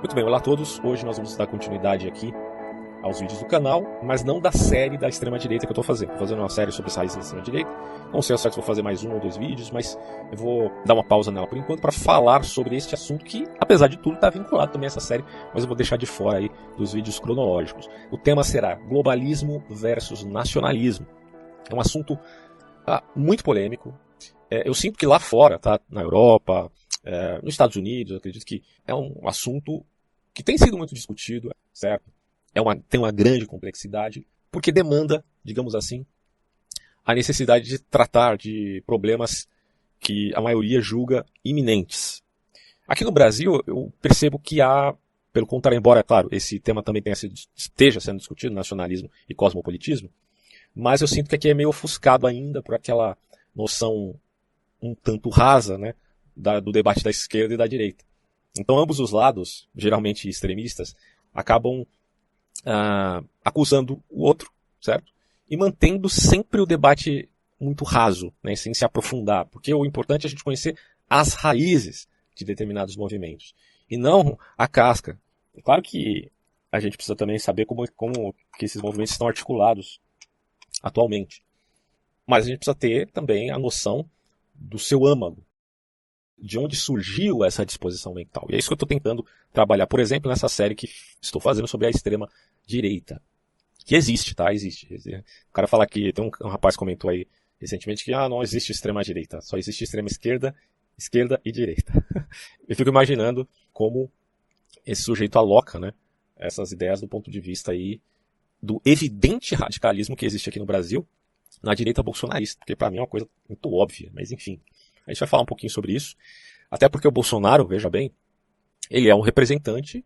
Muito bem, olá a todos. Hoje nós vamos dar continuidade aqui aos vídeos do canal, mas não da série da extrema-direita que eu estou fazendo. Estou fazendo uma série sobre as raízes da extrema-direita. Não sei se vou fazer mais um ou dois vídeos, mas eu vou dar uma pausa nela por enquanto para falar sobre este assunto que, apesar de tudo, está vinculado também a essa série, mas eu vou deixar de fora aí dos vídeos cronológicos. O tema será globalismo versus nacionalismo. É um assunto ah, muito polêmico. É, eu sinto que lá fora, tá, na Europa, é, nos Estados Unidos, acredito que é um assunto que tem sido muito discutido, certo? É uma, tem uma grande complexidade, porque demanda, digamos assim, a necessidade de tratar de problemas que a maioria julga iminentes. Aqui no Brasil, eu percebo que há, pelo contrário, embora, claro, esse tema também tenha sido, esteja sendo discutido, nacionalismo e cosmopolitismo, mas eu sinto que aqui é meio ofuscado ainda por aquela noção um tanto rasa né, da, do debate da esquerda e da direita. Então, ambos os lados, geralmente extremistas, acabam ah, acusando o outro, certo? E mantendo sempre o debate muito raso, né, sem se aprofundar, porque o importante é a gente conhecer as raízes de determinados movimentos e não a casca. É claro que a gente precisa também saber como, como que esses movimentos estão articulados atualmente. Mas a gente precisa ter também a noção do seu âmago, de onde surgiu essa disposição mental. E é isso que eu estou tentando trabalhar, por exemplo, nessa série que estou fazendo sobre a extrema direita. Que existe, tá? Existe. O cara fala que tem um, um rapaz comentou aí recentemente que ah, não existe extrema direita, só existe extrema esquerda, esquerda e direita. eu fico imaginando como esse sujeito aloca, né, essas ideias do ponto de vista aí do evidente radicalismo que existe aqui no Brasil na direita bolsonarista, porque para mim é uma coisa muito óbvia, mas enfim. A gente vai falar um pouquinho sobre isso. Até porque o Bolsonaro, veja bem, ele é um representante,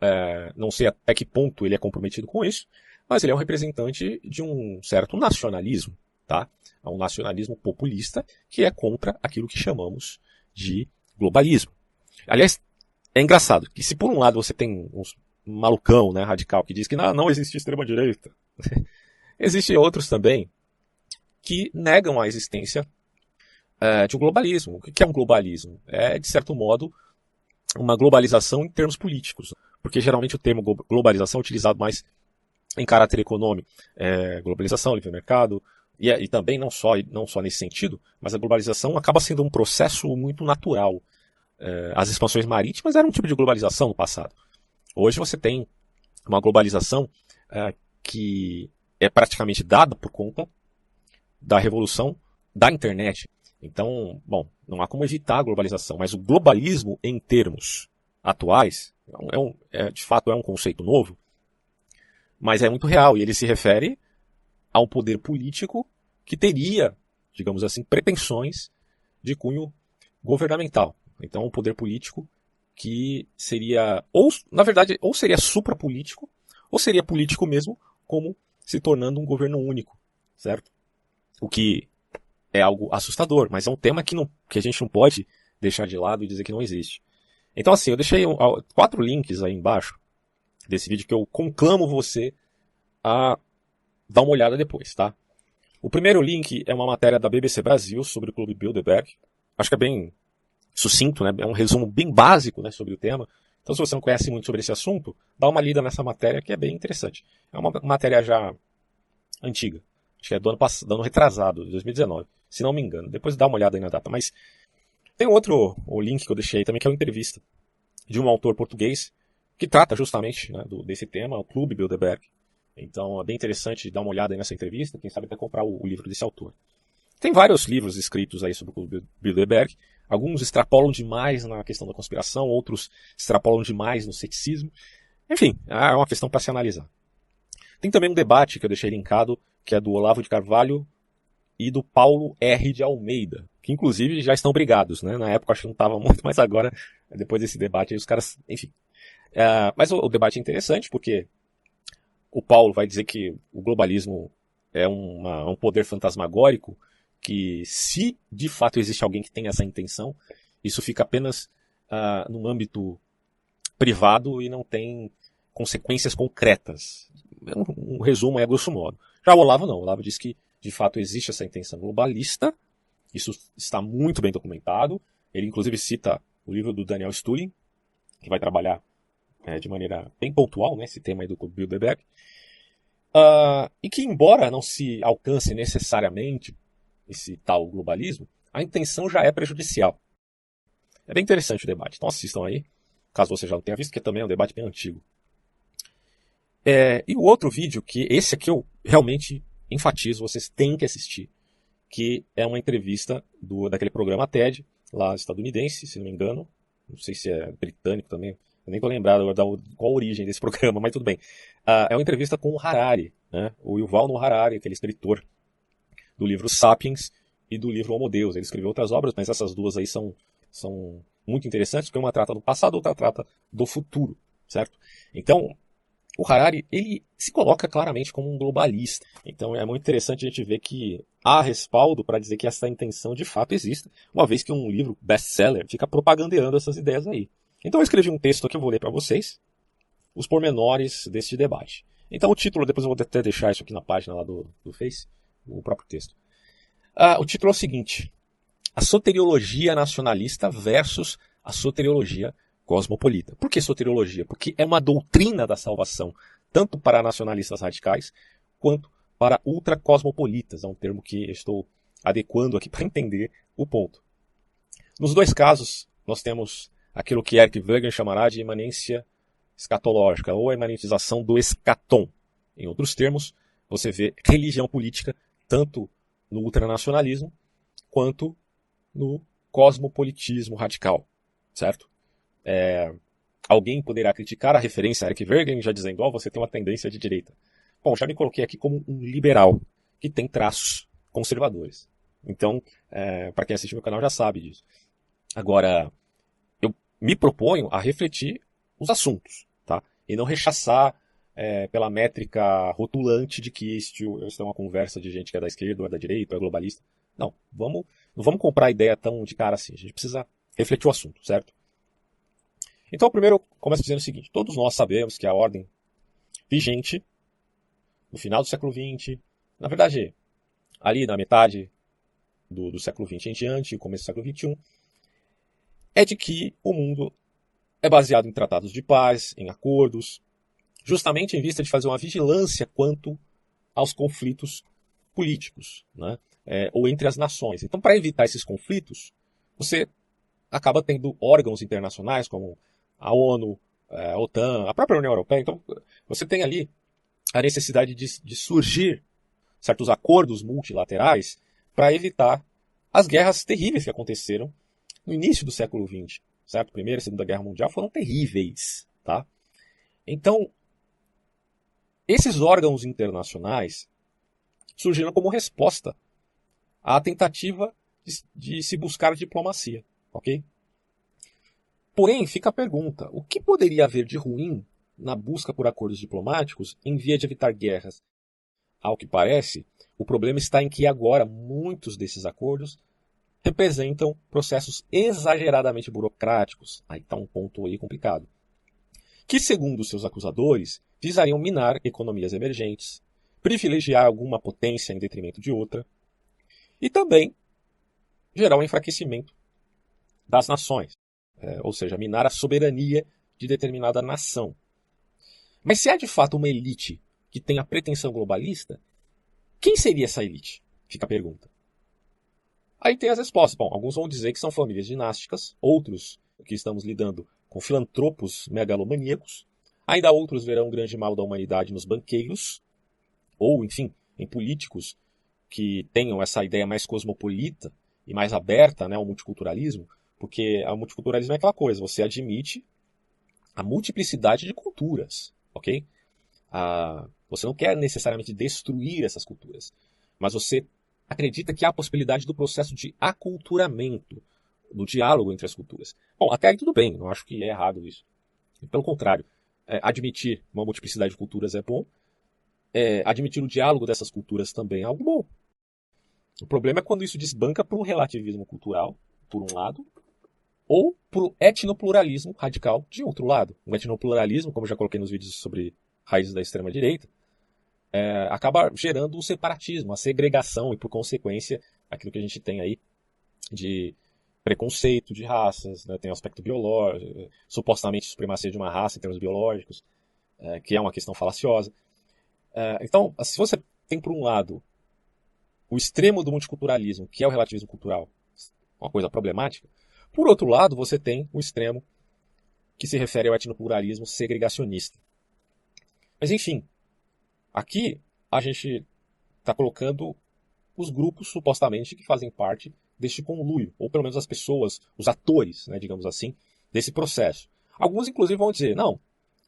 é, não sei até que ponto ele é comprometido com isso, mas ele é um representante de um certo nacionalismo, tá? É um nacionalismo populista que é contra aquilo que chamamos de globalismo. Aliás, é engraçado que se por um lado você tem uns malucão, né, radical, que diz que não, não existe extrema-direita, existem outros também que negam a existência é, de um globalismo. O que é um globalismo? É, de certo modo, uma globalização em termos políticos. Porque geralmente o termo globalização é utilizado mais em caráter econômico. É, globalização, livre mercado, e, e, também não só, não só nesse sentido, mas a globalização acaba sendo um processo muito natural. É, as expansões marítimas eram um tipo de globalização no passado. Hoje você tem uma globalização é, que é praticamente dada por conta da revolução da internet. Então, bom, não há como evitar a globalização, mas o globalismo em termos atuais é, um, é, de fato é um conceito novo, mas é muito real e ele se refere ao poder político que teria, digamos assim, pretensões de cunho governamental. Então, um poder político que seria, ou na verdade, ou seria suprapolítico, ou seria político mesmo, como se tornando um governo único, certo? O que é algo assustador, mas é um tema que, não, que a gente não pode deixar de lado e dizer que não existe. Então, assim, eu deixei quatro links aí embaixo desse vídeo que eu conclamo você a dar uma olhada depois, tá? O primeiro link é uma matéria da BBC Brasil sobre o Clube Bilderberg. Acho que é bem sucinto, né? É um resumo bem básico né, sobre o tema. Então, se você não conhece muito sobre esse assunto, dá uma lida nessa matéria que é bem interessante. É uma matéria já antiga. Acho que é do ano passado, do ano retrasado, 2019 se não me engano. Depois dá uma olhada aí na data. Mas tem outro o link que eu deixei aí também, que é uma entrevista de um autor português que trata justamente né, do, desse tema, o Clube Bilderberg. Então é bem interessante dar uma olhada aí nessa entrevista, quem sabe até comprar o, o livro desse autor. Tem vários livros escritos aí sobre o Clube Bilderberg. Alguns extrapolam demais na questão da conspiração, outros extrapolam demais no ceticismo. Enfim, é uma questão para se analisar. Tem também um debate que eu deixei linkado, que é do Olavo de Carvalho e do Paulo R. de Almeida, que inclusive já estão brigados, né? Na época acho que não estava muito, mas agora, depois desse debate, os caras, enfim. É, mas o, o, debate é interessante porque o Paulo vai dizer que o globalismo é uma, um poder fantasmagórico que, se de fato existe alguém que tem essa intenção, isso fica apenas uh, no âmbito privado e não tem consequências concretas. Um, um resumo é grosso modo. Já o Olavo não. O Olavo diz que de fato existe essa intenção globalista. Isso está muito bem documentado. Ele inclusive cita o livro do Daniel Stulin, que vai trabalhar é, de maneira bem pontual, né, esse tema aí do Bilderberg, uh, e que, embora não se alcance necessariamente esse tal globalismo, a intenção já é prejudicial. É bem interessante o debate, então assistam aí, caso você já não tenha visto, que também é um debate bem antigo. É, e o outro vídeo, que esse aqui eu realmente enfatizo, vocês têm que assistir, que é uma entrevista do, daquele programa TED, lá estadunidense, se não me engano, não sei se é britânico também, nem tô lembrado da, qual a origem desse programa, mas tudo bem. Uh, é uma entrevista com o Harari, né? o Yuval Noah Harari, aquele escritor do livro Sapiens e do livro Homo Deus. Ele escreveu outras obras, mas essas duas aí são, são muito interessantes, porque uma trata do passado, outra trata do futuro, certo? Então, o Harari ele se coloca claramente como um globalista. Então é muito interessante a gente ver que há respaldo para dizer que essa intenção de fato existe, uma vez que um livro best-seller fica propagandeando essas ideias aí. Então eu escrevi um texto aqui, eu vou ler para vocês os pormenores deste debate. Então o título, depois eu vou até deixar isso aqui na página lá do, do Face, o próprio texto. Ah, o título é o seguinte: A soteriologia nacionalista versus a soteriologia cosmopolita. Por que soteriologia? Porque é uma doutrina da salvação, tanto para nacionalistas radicais quanto para ultracosmopolitas. É um termo que estou adequando aqui para entender o ponto. Nos dois casos, nós temos aquilo que Eric Wegener chamará de imanência escatológica, ou a imanentização do escatom. Em outros termos, você vê religião política tanto no ultranacionalismo quanto no cosmopolitismo radical, certo? É, alguém poderá criticar a referência a Eric Vergen, já dizendo, ó, oh, você tem uma tendência de direita. Bom, já me coloquei aqui como um liberal, que tem traços conservadores. Então, é, para quem assiste meu canal já sabe disso. Agora, eu me proponho a refletir os assuntos, tá? E não rechaçar é, pela métrica rotulante de que isto, isso é uma conversa de gente que é da esquerda ou é da direita ou é globalista. Não, vamos, não vamos comprar a ideia tão de cara assim. A gente precisa refletir o assunto, certo? Então, primeiro, começa dizendo o seguinte: todos nós sabemos que a ordem vigente no final do século XX, na verdade, ali na metade do, do século XX em diante, começo do século XXI, é de que o mundo é baseado em tratados de paz, em acordos, justamente em vista de fazer uma vigilância quanto aos conflitos políticos, né? É, ou entre as nações. Então, para evitar esses conflitos, você acaba tendo órgãos internacionais como a ONU, é, a OTAN, a própria União Europeia. Então, você tem ali a necessidade de, de surgir certos acordos multilaterais para evitar as guerras terríveis que aconteceram no início do século XX. Certo? Primeira e Segunda Guerra Mundial foram terríveis. Tá? Então, esses órgãos internacionais surgiram como resposta à tentativa de, de se buscar diplomacia. Ok? Porém, fica a pergunta: o que poderia haver de ruim na busca por acordos diplomáticos em via de evitar guerras? Ao que parece, o problema está em que agora muitos desses acordos representam processos exageradamente burocráticos. Aí está um ponto aí complicado. Que, segundo seus acusadores, visariam minar economias emergentes, privilegiar alguma potência em detrimento de outra, e também gerar um enfraquecimento das nações é, ou seja, minar a soberania de determinada nação. Mas se há de fato uma elite que tem a pretensão globalista, quem seria essa elite? Fica a pergunta. Aí tem as respostas. Bom, alguns vão dizer que são famílias dinásticas, outros que estamos lidando com filantropos megalomaníacos, ainda outros verão o grande mal da humanidade nos banqueiros, ou, enfim, em políticos que tenham essa ideia mais cosmopolita e mais aberta né, ao multiculturalismo, porque o multiculturalismo é aquela coisa, você admite a multiplicidade de culturas, ok? Ah, você não quer necessariamente destruir essas culturas, mas você acredita que há a possibilidade do processo de aculturamento, do diálogo entre as culturas. Bom, até aí tudo bem, não acho que é errado isso. Pelo contrário, é, admitir uma multiplicidade de culturas é bom, é, admitir o diálogo dessas culturas também é algo bom. O problema é quando isso desbanca para um relativismo cultural, por um lado, ou por etnopluralismo radical de outro lado. O etnopluralismo, como já coloquei nos vídeos sobre raízes da extrema-direita, é, acaba gerando o separatismo, a segregação e, por consequência, aquilo que a gente tem aí de preconceito de raças, né? tem o aspecto biológico, supostamente supremacia de uma raça em termos biológicos, é, que é uma questão falaciosa. É, então, se você tem por um lado o extremo do multiculturalismo, que é o relativismo cultural, uma coisa problemática, por outro lado, você tem o extremo que se refere ao etnopluralismo segregacionista. Mas enfim, aqui a gente está colocando os grupos supostamente que fazem parte deste conluio, ou pelo menos as pessoas, os atores, né, digamos assim, desse processo. Alguns, inclusive, vão dizer: não,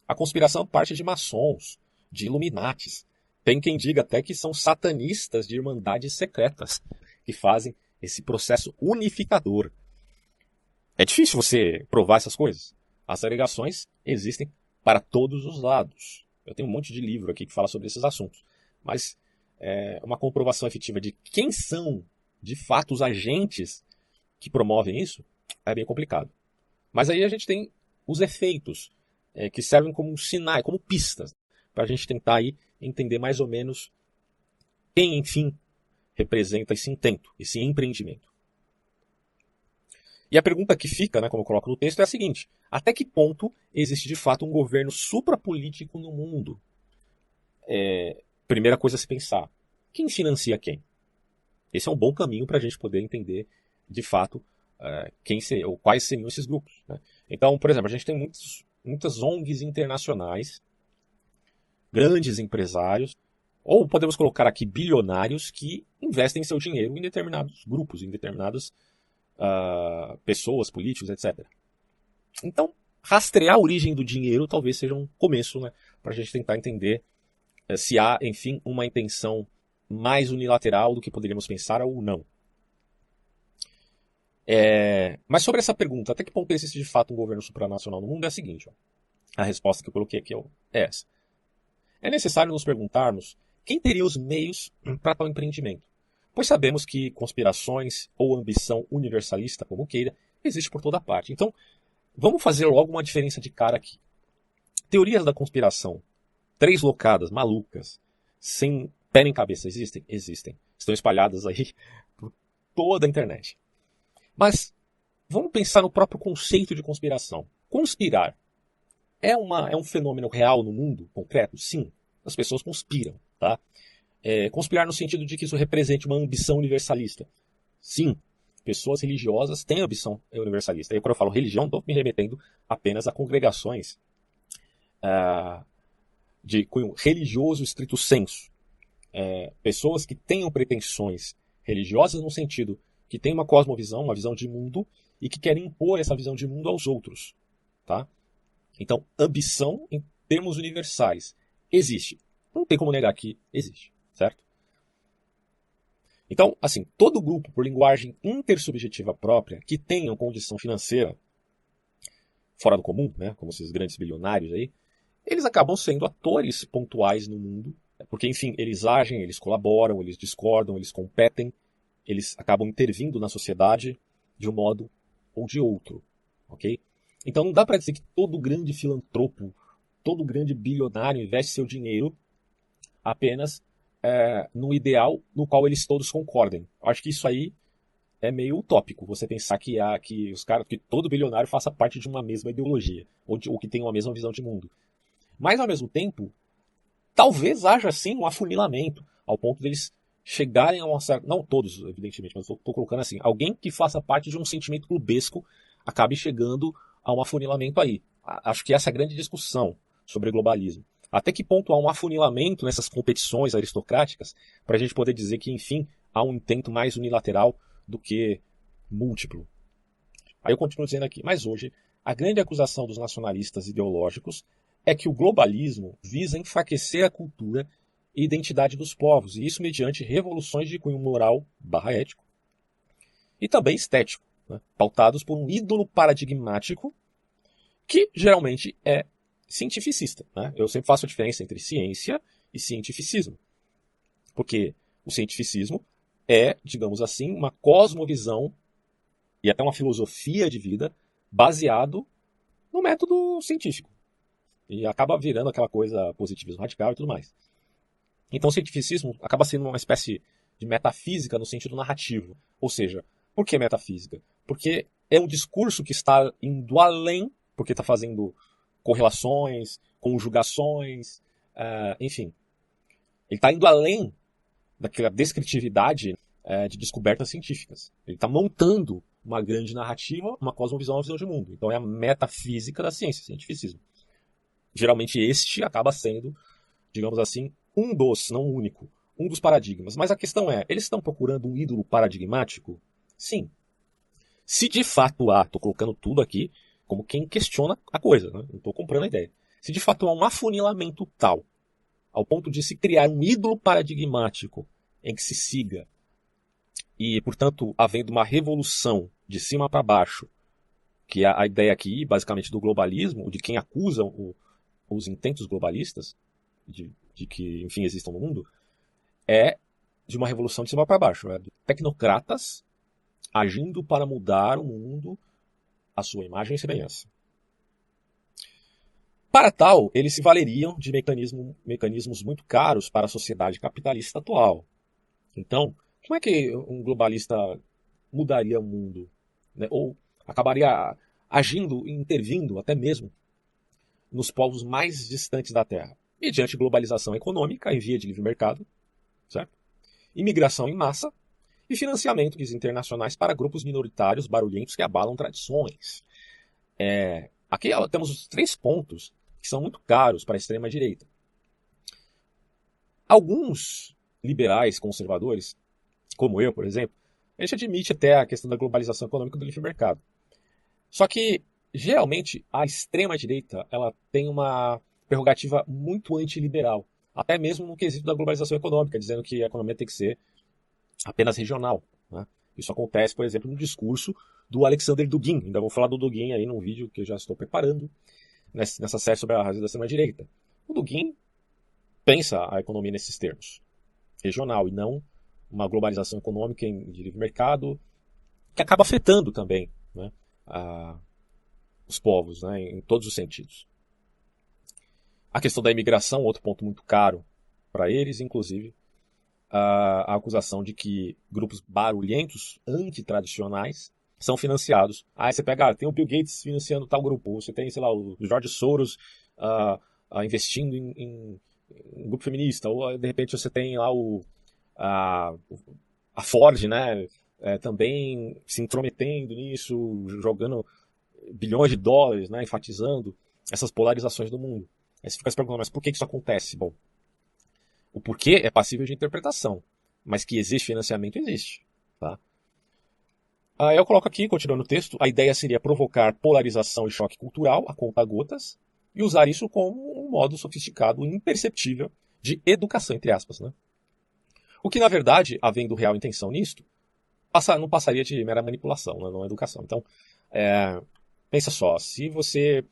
a conspiração parte de maçons, de iluminatis. Tem quem diga até que são satanistas de irmandades secretas que fazem esse processo unificador. É difícil você provar essas coisas. As alegações existem para todos os lados. Eu tenho um monte de livro aqui que fala sobre esses assuntos. Mas é, uma comprovação efetiva de quem são de fato os agentes que promovem isso, é bem complicado. Mas aí a gente tem os efeitos, é, que servem como sinais, como pistas, para a gente tentar aí entender mais ou menos quem, enfim, representa esse intento, esse empreendimento. E a pergunta que fica, né, como eu coloco no texto, é a seguinte: até que ponto existe de fato um governo suprapolítico no mundo? É, primeira coisa a se pensar: quem financia quem? Esse é um bom caminho para a gente poder entender de fato uh, quem ser, ou quais seriam esses grupos. Né? Então, por exemplo, a gente tem muitos, muitas ONGs internacionais, grandes empresários, ou podemos colocar aqui bilionários que investem seu dinheiro em determinados grupos, em determinadas uh, pessoas, políticos, etc. Então, rastrear a origem do dinheiro talvez seja um começo né, para a gente tentar entender uh, se há, enfim, uma intenção mais unilateral do que poderíamos pensar ou não. É... Mas sobre essa pergunta, até que ponto existe de fato um governo supranacional no mundo, é a seguinte: ó. a resposta que eu coloquei aqui é essa. É necessário nos perguntarmos quem teria os meios para tal empreendimento, pois sabemos que conspirações ou ambição universalista, como queira, existe por toda parte. Então, vamos fazer logo uma diferença de cara aqui. Teorias da conspiração, três locadas, malucas, sem pé nem cabeça existem? Existem. Estão espalhadas aí por toda a internet. Mas vamos pensar no próprio conceito de conspiração. Conspirar é, uma, é um fenômeno real no mundo concreto? Sim. As pessoas conspiram. Tá? É, conspirar no sentido de que isso represente uma ambição universalista. Sim. Pessoas religiosas têm ambição universalista. E quando eu falo religião, estou me remetendo apenas a congregações uh, de cunho religioso estrito senso é, pessoas que tenham pretensões religiosas no sentido que tem uma cosmovisão, uma visão de mundo e que querem impor essa visão de mundo aos outros, tá? Então, ambição em termos universais existe. Não tem como negar que existe, certo? Então, assim, todo grupo por linguagem intersubjetiva própria que tenha condição financeira fora do comum, né, como esses grandes bilionários aí, eles acabam sendo atores pontuais no mundo porque, enfim, eles agem, eles colaboram, eles discordam, eles competem, eles acabam intervindo na sociedade de um modo ou de outro, ok? Então não dá para dizer que todo grande filantropo, todo grande bilionário investe seu dinheiro apenas é, no ideal no qual eles todos concordem. Acho que isso aí é meio utópico, você pensar que, que os caras, que todo bilionário faça parte de uma mesma ideologia, ou, de, ou que tenha uma mesma visão de mundo. Mas, ao mesmo tempo, talvez haja sim um afunilamento, ao ponto deles chegarem a uma certa. Não todos, evidentemente, mas estou colocando assim: alguém que faça parte de um sentimento clubesco acabe chegando a um afunilamento aí. Acho que essa é a grande discussão sobre globalismo. Até que ponto há um afunilamento nessas competições aristocráticas para a gente poder dizer que, enfim, há um intento mais unilateral do que múltiplo? Aí eu continuo dizendo aqui, mas hoje a grande acusação dos nacionalistas ideológicos é que o globalismo visa enfraquecer a cultura e identidade dos povos, e isso mediante revoluções de cunho moral barra ético e também estético, né, pautados por um ídolo paradigmático que geralmente é cientificista. Né? Eu sempre faço a diferença entre ciência e cientificismo, porque o cientificismo é, digamos assim, uma cosmovisão e até uma filosofia de vida baseado no método científico. E acaba virando aquela coisa positivismo radical e tudo mais. Então o cientificismo acaba sendo uma espécie de metafísica no sentido narrativo. Ou seja, Por que metafísica? Porque é um discurso que está indo além, porque está fazendo correlações, conjugações, uh, enfim. Ele está indo além daquela descritividade uh, de descobertas científicas. Ele está montando uma grande narrativa, uma cosmovisão, uma visão de mundo. Então é a metafísica da ciência, cientificismo. Geralmente este acaba sendo, digamos assim, um dos, não o único, um dos paradigmas. Mas a questão é, eles estão procurando um ídolo paradigmático? Sim. Se de fato há, estou colocando tudo aqui como quem questiona a coisa, né? não estou comprando a ideia. Se de fato há um afunilamento tal, ao ponto de se criar um ídolo paradigmático em que se siga, e portanto havendo uma revolução de cima para baixo, que é a ideia aqui, basicamente, do globalismo, de quem acusa o, os intentos globalistas, de, de, que, enfim, existam no mundo, é de uma revolução de cima para baixo. É de tecnocratas agindo para mudar o mundo à sua imagem e semelhança. Para tal, eles se valeriam de mecanismo, mecanismos muito caros para a sociedade capitalista atual. Então, como é que um globalista mudaria o mundo? Né? Ou acabaria agindo, intervindo até mesmo nos povos mais distantes da Terra? Mediante globalização econômica em via de livre mercado, certo? imigração em massa e financiamentos internacionais para grupos minoritários barulhentos que abalam tradições. É, aqui temos os três pontos que são muito caros para a extrema-direita. Alguns liberais conservadores, como eu, por exemplo, a gente admite até a questão da globalização econômica do livre mercado. Só que, geralmente, a extrema-direita ela tem uma prerrogativa muito antiliberal, até mesmo no quesito da globalização econômica, dizendo que a economia tem que ser apenas regional. Né? Isso acontece, por exemplo, no discurso do Alexander Dugin. Ainda vou falar do Dugin aí num vídeo que eu já estou preparando nessa série sobre a razão da extrema-direita. O Dugin pensa a economia nesses termos, regional, e não uma globalização econômica de livre mercado, que acaba afetando também né, a, os povos, né, em todos os sentidos. A questão da imigração, outro ponto muito caro para eles, inclusive a, a, acusação de que grupos barulhentos, antitradicionais, são financiados. Aí você pega, ah, tem o Bill Gates financiando tal grupo, você tem, sei lá, o George Soros uh, uh, investindo em, em, em, grupo feminista, ou de repente você tem lá o, a, a Ford, né, é, também se intrometendo nisso, jogando bilhões de dólares, né, enfatizando essas polarizações do mundo. Aí você fica se perguntando, mas por que isso acontece? Bom, o porquê é passível de interpretação, mas que existe financiamento, existe. Tá? Aí eu coloco aqui, continuando o texto, a ideia seria provocar polarização e choque cultural a conta-gotas e usar isso como um modo sofisticado e imperceptível de educação, entre aspas. Né? O que, na verdade, havendo real intenção nisto, passa, não passaria de mera manipulação, né? não educação. Então, é, pensa só, se você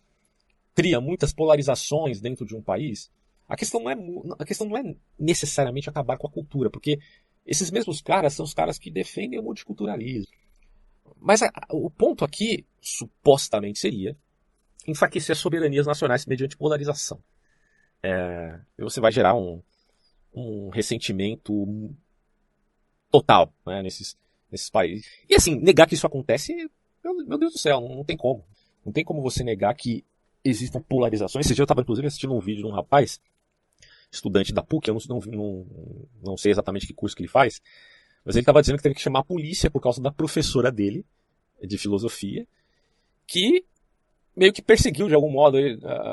cria muitas polarizações dentro de um país, a questão não é, a questão não é necessariamente acabar com a cultura, porque esses mesmos caras são os caras que defendem o multiculturalismo. Mas a, o ponto aqui, supostamente, seria enfraquecer as soberanias nacionais mediante polarização. É, você vai gerar um, um ressentimento total né, nesses, nesses países. E assim, negar que isso acontece, meu, meu Deus do céu, não, não, tem como. Não tem como você negar que existam polarizações. Esse dia eu estava, inclusive, assistindo um vídeo de um rapaz, estudante da PUC, eu não, não, não sei exatamente que curso que ele faz, mas ele estava dizendo que teve que chamar a polícia por causa da professora dele, de filosofia, que meio que perseguiu de algum modo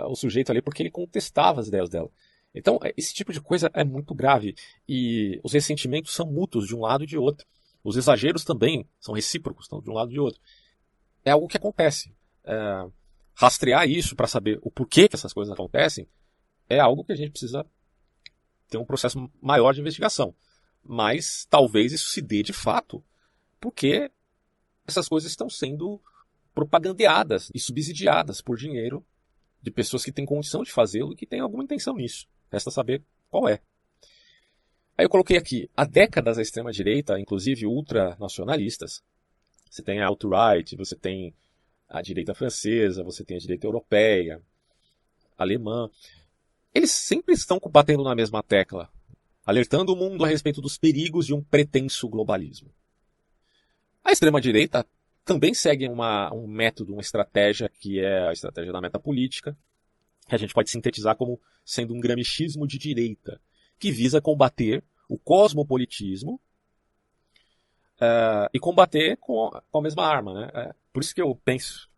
o sujeito ali porque ele contestava as ideias dela. Então, é, esse tipo de coisa é muito grave. E os ressentimentos são mútuos de um lado e de outro. Os exageros também são recíprocos, de um lado e de outro. É algo que acontece. É, rastrear isso para saber o porquê que essas coisas acontecem é algo que a gente precisa ter um processo maior de investigação. Mas talvez isso se dê de fato porque essas coisas estão sendo propagandeadas e subsidiadas por dinheiro de pessoas que têm condição de fazê-lo e que têm alguma intenção nisso. Resta saber qual é. Aí eu coloquei aqui, há décadas a extrema-direita, inclusive ultranacionalistas, você tem a alt-right, você tem a direita francesa, você tem a direita europeia, alemã, eles sempre estão batendo na mesma tecla, alertando o mundo a respeito dos perigos de um pretenso globalismo. A extrema-direita também segue uma, um método, uma estratégia que é a estratégia da metapolítica, que a gente pode sintetizar como sendo um gramichismo de direita, que visa combater o cosmopolitismo uh, e combater com, com, a mesma arma. Né? Uh, por isso que eu penso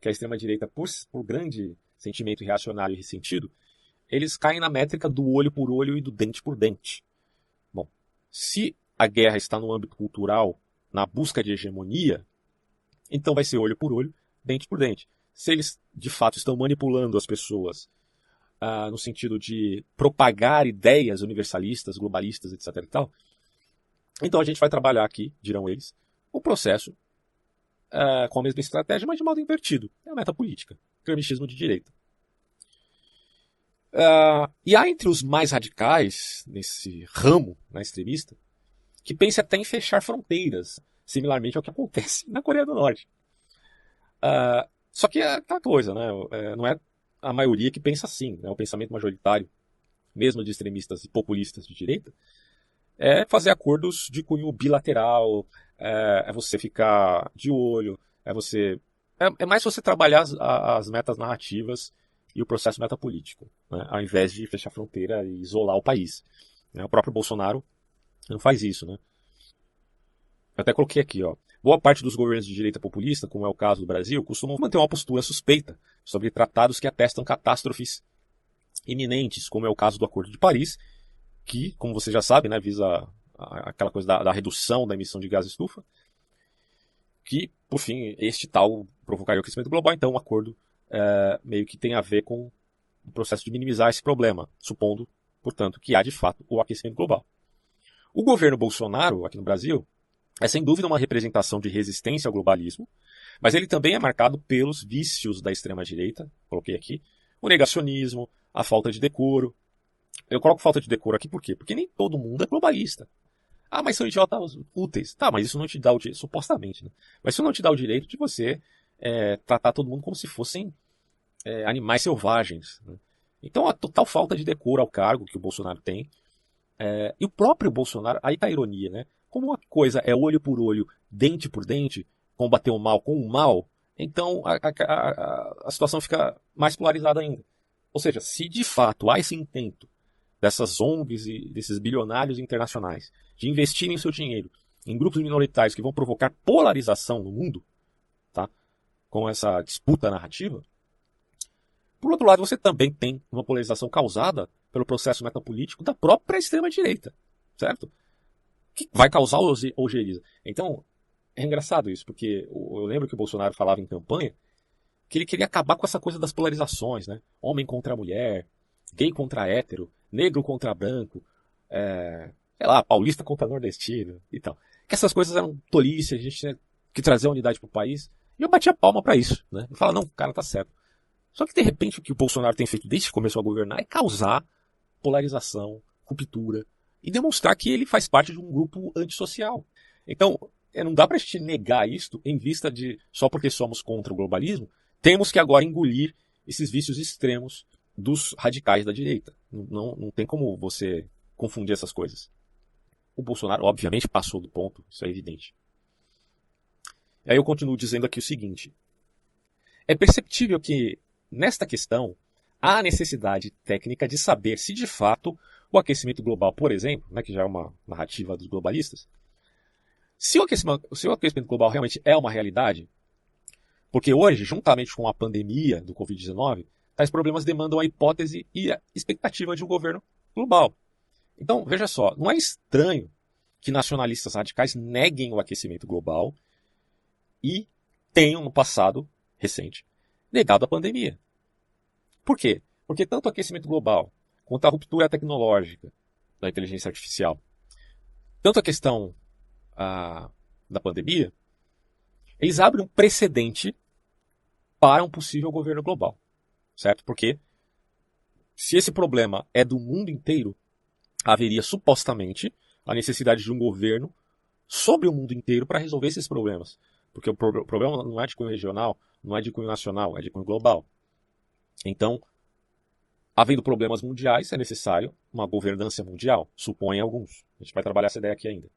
que a extrema-direita, por, por grande sentimento reacionário e ressentido, eles caem na métrica do olho por olho e do dente por dente. Bom, se a guerra está no âmbito cultural, na busca de hegemonia, então vai ser olho por olho, dente por dente. Se eles de fato estão manipulando as pessoas uh, no sentido de propagar ideias universalistas, globalistas, etc. E tal, então a gente vai trabalhar aqui, dirão eles, o processo uh, com a mesma estratégia, mas de modo invertido. É a metapolítica, gramichismo de direita. Uh, e há entre os mais radicais, nesse ramo né, extremista, que pensa até em fechar fronteiras, similarmente ao que acontece na Coreia do Norte. Uh, só que é aquela coisa, né? É, não é a maioria que pensa assim, né? o pensamento majoritário, mesmo de extremistas e populistas de direita, é fazer acordos de cunho bilateral, é, é você ficar de olho, é você. É, é mais você trabalhar as, as, metas narrativas e o processo metapolítico, né? ao invés de fechar a fronteira e isolar o país. Né? O próprio Bolsonaro não faz isso, né? Eu até coloquei aqui, ó. Boa parte dos governos de direita populista, como é o caso do Brasil, costumam manter uma postura suspeita sobre tratados que atestam catástrofes iminentes, como é o caso do Acordo de Paris, que, como você já sabe, né, visa aquela coisa da, da redução da emissão de gás estufa, que, por fim, este tal provocaria o aquecimento global. Então, o um acordo é, meio que tem a ver com o processo de minimizar esse problema, supondo, portanto, que há de fato o aquecimento global. O governo Bolsonaro, aqui no Brasil, é sem dúvida uma representação de resistência ao globalismo, mas ele também é marcado pelos vícios da extrema-direita, coloquei aqui, o negacionismo, a falta de decoro. Eu coloco falta de decoro aqui por quê? Porque nem todo mundo é globalista. Ah, mas são idiotas úteis. Tá, mas isso não te dá o direito, supostamente, né? Mas isso não te dá o direito de você é, tratar todo mundo como se fossem é, animais selvagens. Né? Então, a total falta de decoro ao cargo que o Bolsonaro tem. É, e o próprio Bolsonaro, aí tá a ironia, né? Como uma coisa é olho por olho, dente por dente, combater o mal com o mal, então a, a, a, a situação fica mais polarizada ainda. Ou seja, se de fato há esse intento dessas ONGs e desses bilionários internacionais de investirem seu dinheiro em grupos minoritários que vão provocar polarização no mundo? Com essa disputa narrativa, por outro lado, você também tem uma polarização causada pelo processo metapolítico da própria extrema-direita, certo? que vai causar ojeriza. Então, é engraçado isso, porque eu lembro que o Bolsonaro falava em campanha que ele queria acabar com essa coisa das polarizações, né? Homem contra mulher, gay contra hétero, negro contra branco, é, sei lá, paulista contra nordestino e tal. Que essas coisas eram tolice, a gente tinha que trazer a unidade para o país. E eu batia palma para isso, né? Eu falava, não, o cara tá certo. Só que de repente o que o Bolsonaro tem feito desde que começou a governar é causar polarização, ruptura, e demonstrar que ele faz parte de um grupo antissocial. Então, é, não dá para gente negar isto em vista de só porque somos contra o globalismo, temos que agora engolir esses vícios extremos dos radicais da direita. Não, não tem como você confundir essas coisas. O Bolsonaro, obviamente, passou do ponto, isso é evidente. Aí eu continuo dizendo aqui o seguinte: é perceptível que, nesta questão, há necessidade técnica de saber se de fato o aquecimento global, por exemplo, né, que já é uma narrativa dos globalistas, se o, se o aquecimento global realmente é uma realidade, porque hoje, juntamente com a pandemia do Covid-19, tais problemas demandam a hipótese e a expectativa de um governo global. Então, veja só, não é estranho que nacionalistas radicais neguem o aquecimento global e tenham no passado recente negado a pandemia. Por quê? Porque tanto o aquecimento global quanto à ruptura tecnológica da inteligência artificial. Tanto a questão a, da pandemia, eles abrem um precedente para um possível governo global. Certo? Porque se esse problema é do mundo inteiro, haveria supostamente a necessidade de um governo sobre o mundo inteiro para resolver esses problemas. Porque o problema não é de cunho regional, não é de cunho nacional, é de cunho global. Então, Havendo problemas mundiais, é necessário uma governança mundial, supõem alguns. A gente vai trabalhar essa ideia aqui ainda.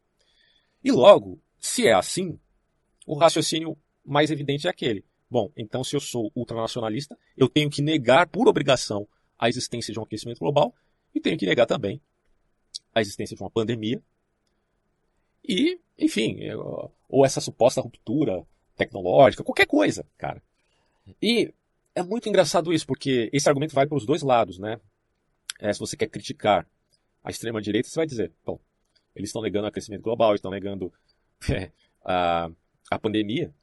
E logo, se é assim, o raciocínio mais evidente é aquele. Bom, então se eu sou ultranacionalista, eu tenho que negar por obrigação a existência de um aquecimento global e tenho que negar também a existência de uma pandemia. E, enfim, ou essa suposta ruptura tecnológica, qualquer coisa, cara. E é muito engraçado isso, porque esse argumento vai para os dois lados, né? É, se você quer criticar a extrema-direita, você vai dizer, bom, eles estão negando o aquecimento global, estão negando é, a, a pandemia,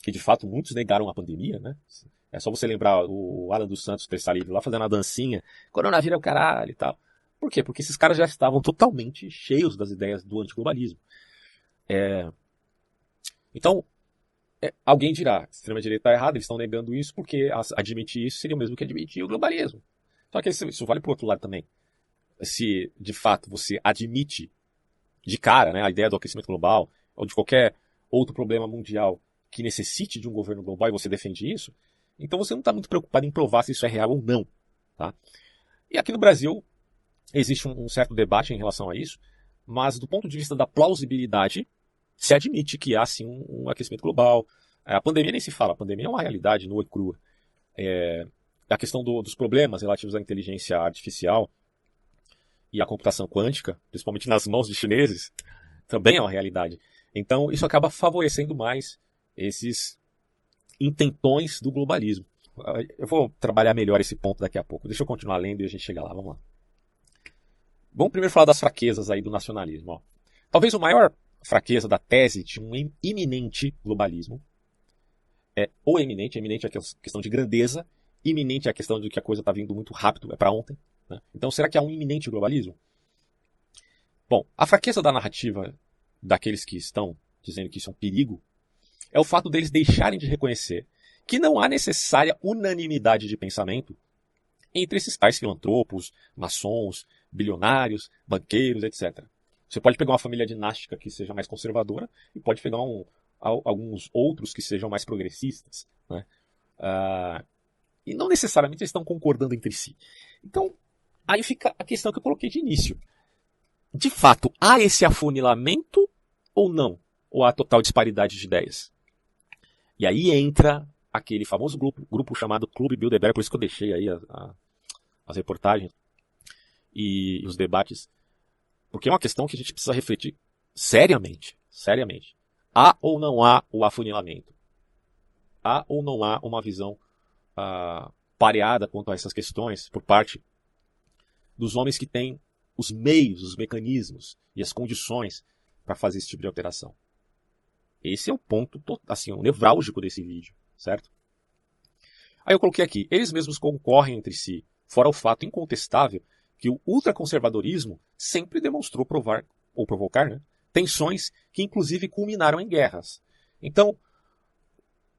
que de fato muitos negaram a pandemia, né? É só você lembrar o Alan dos Santos ter saído lá fazendo a dancinha, coronavírus é o caralho e tal. Por quê? Porque esses caras já estavam totalmente cheios das ideias do antiglobalismo. É... Então, é, alguém dirá, extrema-direita está errada, eles estão negando isso porque admitir isso seria o mesmo que admitir o globalismo. Só que isso, isso vale para o outro lado também. Se, de fato, você admite de cara né, a ideia do aquecimento global ou de qualquer outro problema mundial que necessite de um governo global e você defende isso, então você não está muito preocupado em provar se isso é real ou não. Tá? E aqui no Brasil existe um, um certo debate em relação a isso, mas do ponto de vista da plausibilidade, se admite que há sim um, um aquecimento global. A pandemia nem se fala, a pandemia é uma realidade nua e crua. É, a questão do, dos problemas relativos à inteligência artificial e à computação quântica, principalmente nas mãos de chineses, também é uma realidade. Então, isso acaba favorecendo mais esses intentões do globalismo. Eu vou trabalhar melhor esse ponto daqui a pouco. Deixa eu continuar lendo e a gente chega lá. Vamos lá. Vamos primeiro falar das fraquezas aí do nacionalismo. Ó. Talvez o maior fraqueza da tese de um iminente globalismo é ou eminente, eminente é a questão de grandeza, iminente é a questão de que a coisa está vindo muito rápido, é para ontem. Né? Então, será que há um iminente globalismo? Bom, a fraqueza da narrativa daqueles que estão dizendo que isso é um perigo é o fato deles deixarem de reconhecer que não há necessária unanimidade de pensamento entre esses tais filantropos, maçons, bilionários, banqueiros, etc. Você pode pegar uma família dinástica que seja mais conservadora e pode pegar um, alguns outros que sejam mais progressistas. Né? Uh, e não necessariamente eles estão concordando entre si. Então, aí fica a questão que eu coloquei de início. De fato, há esse afunilamento ou não? Ou há total disparidade de ideias? E aí entra aquele famoso grupo, grupo chamado Clube Bilderberg, por isso que eu deixei aí a, a, as reportagens e, e os debates, porque é uma questão que a gente precisa refletir seriamente, seriamente. Há ou não há o afunilamento? Há ou não há uma visão uh, pareada quanto a essas questões por parte dos homens que têm os meios, os mecanismos e as condições para fazer esse tipo de alteração? Esse é o ponto assim, o nevrálgico desse vídeo, certo? Aí eu coloquei aqui, eles mesmos concorrem entre si, fora o fato incontestável que o ultraconservadorismo sempre demonstrou provar ou provocar né, tensões que inclusive culminaram em guerras. Então,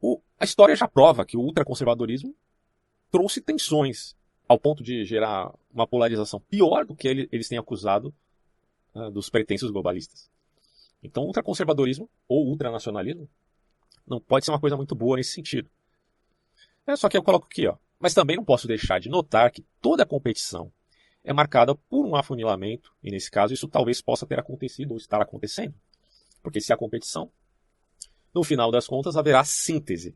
o, a história já prova que o ultraconservadorismo trouxe tensões ao ponto de gerar uma polarização pior do que ele, eles têm acusado uh, dos pretensos globalistas. Então, ultraconservadorismo ou ultranacionalismo não pode ser uma coisa muito boa nesse sentido. É só que eu coloco aqui, ó. Mas também não posso deixar de notar que toda competição é marcada por um afunilamento, e nesse caso isso talvez possa ter acontecido ou estar acontecendo. Porque se há competição, no final das contas haverá síntese.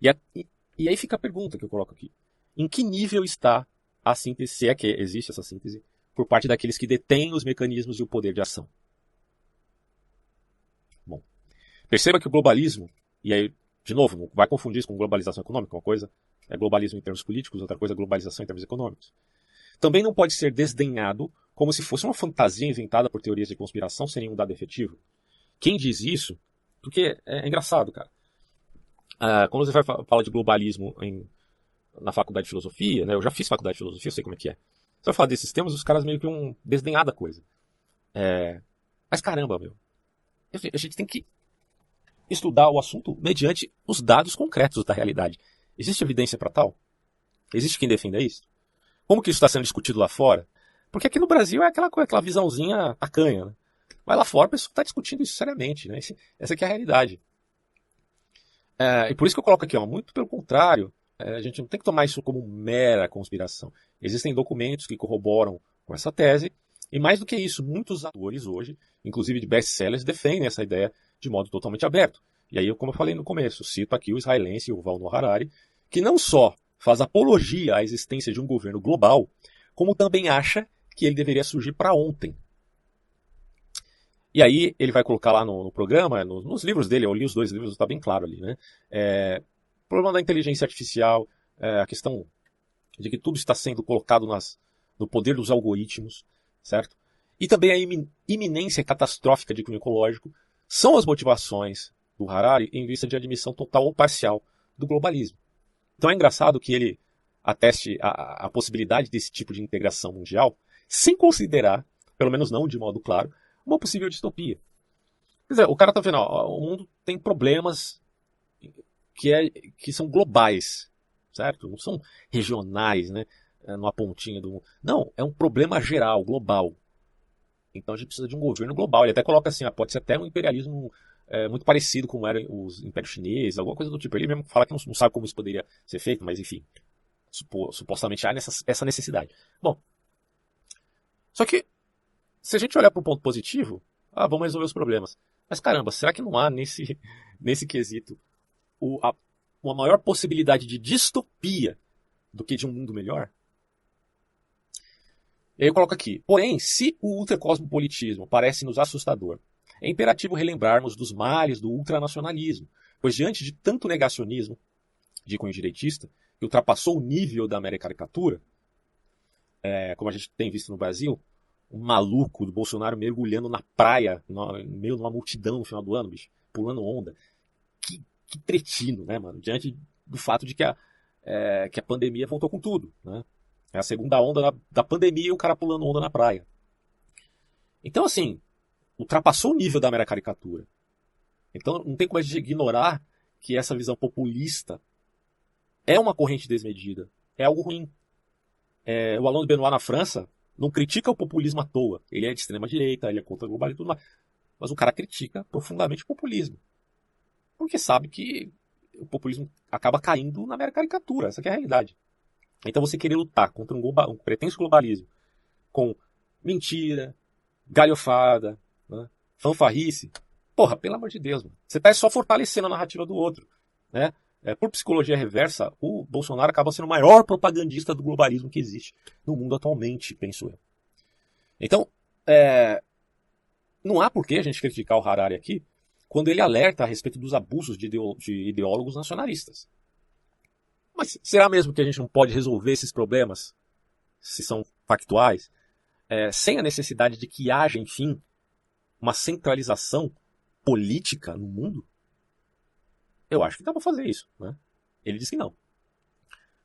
E, a, e, e aí fica a pergunta que eu coloco aqui. Em que nível está a síntese, se é que existe essa síntese, por parte daqueles que detêm os mecanismos e o poder de ação? Perceba que o globalismo, e aí, de novo, não vai confundir isso com globalização econômica, uma coisa é globalismo em termos políticos, outra coisa é globalização em termos econômicos. Também não pode ser desdenhado como se fosse uma fantasia inventada por teorias de conspiração sem nenhum dado efetivo. Quem diz isso, porque é, é engraçado, cara. Ah, quando você vai falar de globalismo em, na faculdade de filosofia, né, eu já fiz faculdade de filosofia, eu sei como é que é. Você vai falar desses temas, os caras meio que um desdenhar da coisa. É, mas caramba, meu. A gente tem que estudar o assunto mediante os dados concretos da realidade. Existe evidência para tal? Existe quem defenda isso? Como que isso está sendo discutido lá fora? Porque aqui no Brasil é aquela, aquela visãozinha tacanha. Né? Mas lá fora o pessoal está discutindo isso seriamente. Né? Esse, essa aqui é a realidade. É, e por isso que eu coloco aqui, ó, muito pelo contrário, é, a gente não tem que tomar isso como mera conspiração. Existem documentos que corroboram com essa tese, e mais do que isso, muitos atores hoje, inclusive de best-sellers, defendem essa ideia de modo totalmente aberto. E aí, como eu falei no começo, cito aqui o israelense Yuval Noah Harari, que não só faz apologia à existência de um governo global, como também acha que ele deveria surgir para ontem. E aí ele vai colocar lá no, no programa, no, nos livros dele, eu li os dois livros, está bem claro ali, né? É, o problema da inteligência artificial, é, a questão de que tudo está sendo colocado nas, no poder dos algoritmos, certo? E também a iminência catastrófica de cunho ecológico são as motivações do Harari em vista de admissão total ou parcial do globalismo. Então é engraçado que ele ateste a, a possibilidade desse tipo de integração mundial sem considerar, pelo menos não de modo claro, uma possível distopia. Quer dizer, o cara está vendo, ó, o mundo tem problemas que, é, que são globais, certo? Não são regionais, né? É, numa pontinha do mundo. Não, é um problema geral, global. Então a gente precisa de um governo global. Ele até coloca assim, ah, pode ser até um imperialismo é, muito parecido com eram os impérios chineses, alguma coisa do tipo. Ele mesmo fala que não, não sabe como isso poderia ser feito, mas enfim, supo, supostamente há nessa, essa necessidade. Bom, só que se a gente olhar para o ponto positivo, ah, vamos resolver os problemas. Mas caramba, será que não há nesse, nesse quesito o, a, uma maior possibilidade de distopia do que de um mundo melhor? E aí eu coloco aqui. Porém, se o ultracosmopolitismo parece nos assustador, é imperativo relembrarmos dos males do ultranacionalismo, pois diante de tanto negacionismo de cunho direitista, que ultrapassou o nível da mera caricatura, é, como a gente tem visto no Brasil, um maluco do Bolsonaro mergulhando na praia, no meio de uma multidão no final do ano, bicho, pulando onda. Que, que tretino, né, mano? Diante do fato de que a, é, que a pandemia voltou com tudo, né? É a segunda onda da, da pandemia e o cara pulando onda na praia. Então, assim, ultrapassou o nível da mera caricatura. Então não tem como a gente ignorar que essa visão populista é uma corrente desmedida, é algo ruim. É, o Alain de Benoit na França não critica o populismo à toa. Ele é de extrema direita, ele é contra o globalismo e tudo mais. Mas o cara critica profundamente o populismo. Porque sabe que o populismo acaba caindo na mera caricatura. Essa é a realidade. Então você querer lutar contra um, global, um pretenso globalismo com mentira, galhofada, né? fanfarrice. Porra, pelo amor de Deus, mano. você está só fortalecendo a narrativa do outro. Né? É, por psicologia reversa, o Bolsonaro acaba sendo o maior propagandista do globalismo que existe no mundo atualmente, penso eu. Então, é, não há por que a gente criticar o Harari aqui quando ele alerta a respeito dos abusos de, de ideólogos nacionalistas. Mas será mesmo que a gente não pode resolver esses problemas, se são factuais, é, sem a necessidade de que haja, enfim, uma centralização política no mundo? Eu acho que dá para fazer isso, né? Ele disse que não.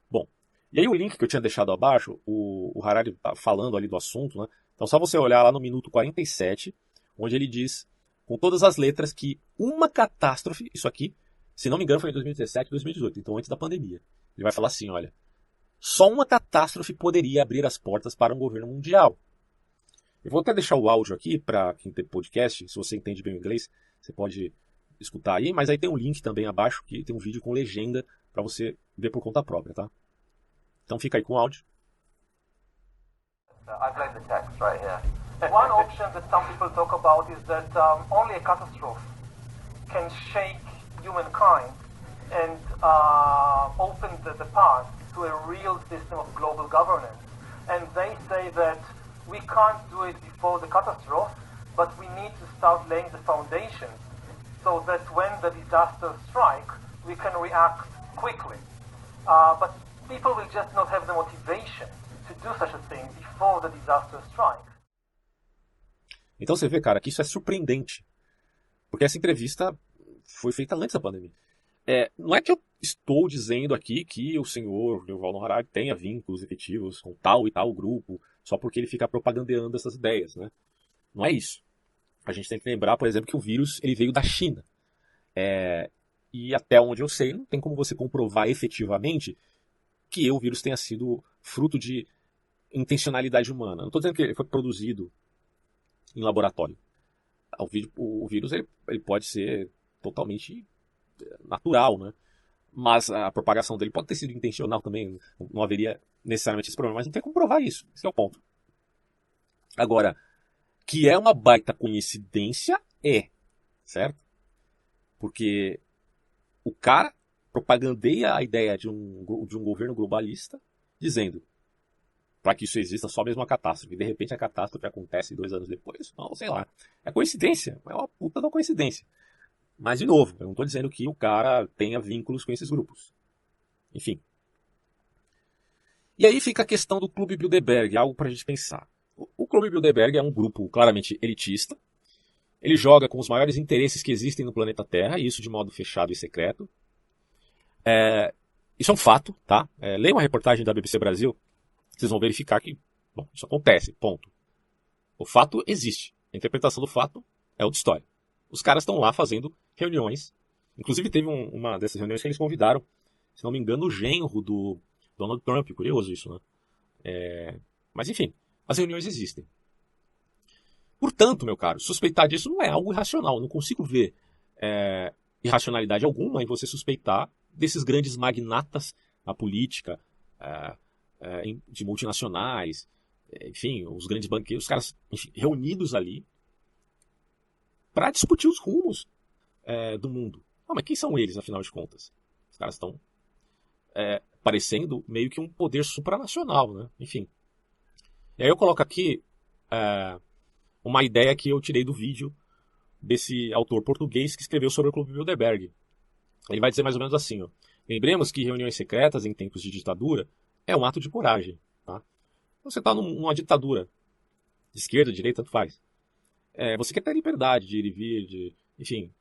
Bom, e aí o link que eu tinha deixado abaixo, o, o Harari tá falando ali do assunto, né? Então só você olhar lá no minuto 47, onde ele diz com todas as letras que uma catástrofe, isso aqui, se não me engano foi em 2017, 2018, então antes da pandemia. Ele vai falar assim, olha, só uma catástrofe poderia abrir as portas para um governo mundial. Eu vou até deixar o áudio aqui para quem tem podcast, se você entende bem o inglês, você pode escutar aí, mas aí tem um link também abaixo que tem um vídeo com legenda para você ver por conta própria, tá? Então fica aí com o áudio. I've laid the text right here. One option that some people talk about is that um, only a catastrophe can shake humankind and uh, open the, the path to a real system of global governance. And they say that we can't do it before the catastrophe, but we need to start laying the foundations so that when the disasters strike, we can react quickly. Uh, but people will just not have the motivation to do such a thing before the disaster strikes. Então você vê, cara, que isso é surpreendente. Porque essa entrevista foi feita antes da pandemia. É, não é que eu estou dizendo aqui que o senhor Yuval Harari tenha vínculos efetivos com tal e tal grupo, só porque ele fica propagandeando essas ideias, né? Não é isso. A gente tem que lembrar, por exemplo, que o vírus ele veio da China. É, e até onde eu sei, não tem como você comprovar efetivamente que o vírus tenha sido fruto de intencionalidade humana. Não estou dizendo que ele foi produzido em laboratório. O, vírus ele, ele pode ser totalmente é, natural, né? Mas a propagação dele pode ter sido intencional também. Não haveria necessariamente esse problema, mas não tem como provar isso. Esse é o ponto. Agora, que é uma baita coincidência, é. Certo? Porque o cara propagandeia a ideia de um, de um governo globalista, dizendo para que isso exista só mesmo uma catástrofe. E de repente a catástrofe acontece dois anos depois. Não, sei lá. É coincidência. É uma puta da coincidência. Mas, de novo, eu não estou dizendo que o cara tenha vínculos com esses grupos. Enfim. E aí fica a questão do Clube Bilderberg, algo para a gente pensar. O Clube Bilderberg é um grupo claramente elitista. Ele joga com os maiores interesses que existem no planeta Terra, e isso de modo fechado e secreto. É, isso é um fato, tá? É, leia uma reportagem da BBC Brasil, vocês vão verificar que bom, isso acontece, ponto. O fato existe. A interpretação do fato é outra história. Os caras estão lá fazendo reuniões. Inclusive teve um, uma dessas reuniões que eles convidaram, se não me engano, o genro do Donald Trump. Curioso isso, né? É, mas enfim, as reuniões existem. Portanto, meu caro, suspeitar disso não é algo irracional. Eu não consigo ver é, irracionalidade alguma em você suspeitar desses grandes magnatas na política, é, é, de multinacionais, é, enfim, os grandes banqueiros, os caras enfim, reunidos ali para discutir os rumos é, do mundo. Ah, mas quem são eles, afinal de contas? Os caras estão é, parecendo meio que um poder supranacional, né? Enfim. E aí eu coloco aqui é, uma ideia que eu tirei do vídeo desse autor português que escreveu sobre o Clube Bilderberg. Ele vai dizer mais ou menos assim: ó, lembremos que reuniões secretas em tempos de ditadura é um ato de coragem. Tá? Você está numa ditadura, de esquerda, de direita, tanto faz. É, você quer ter liberdade de ir e vir, de, enfim,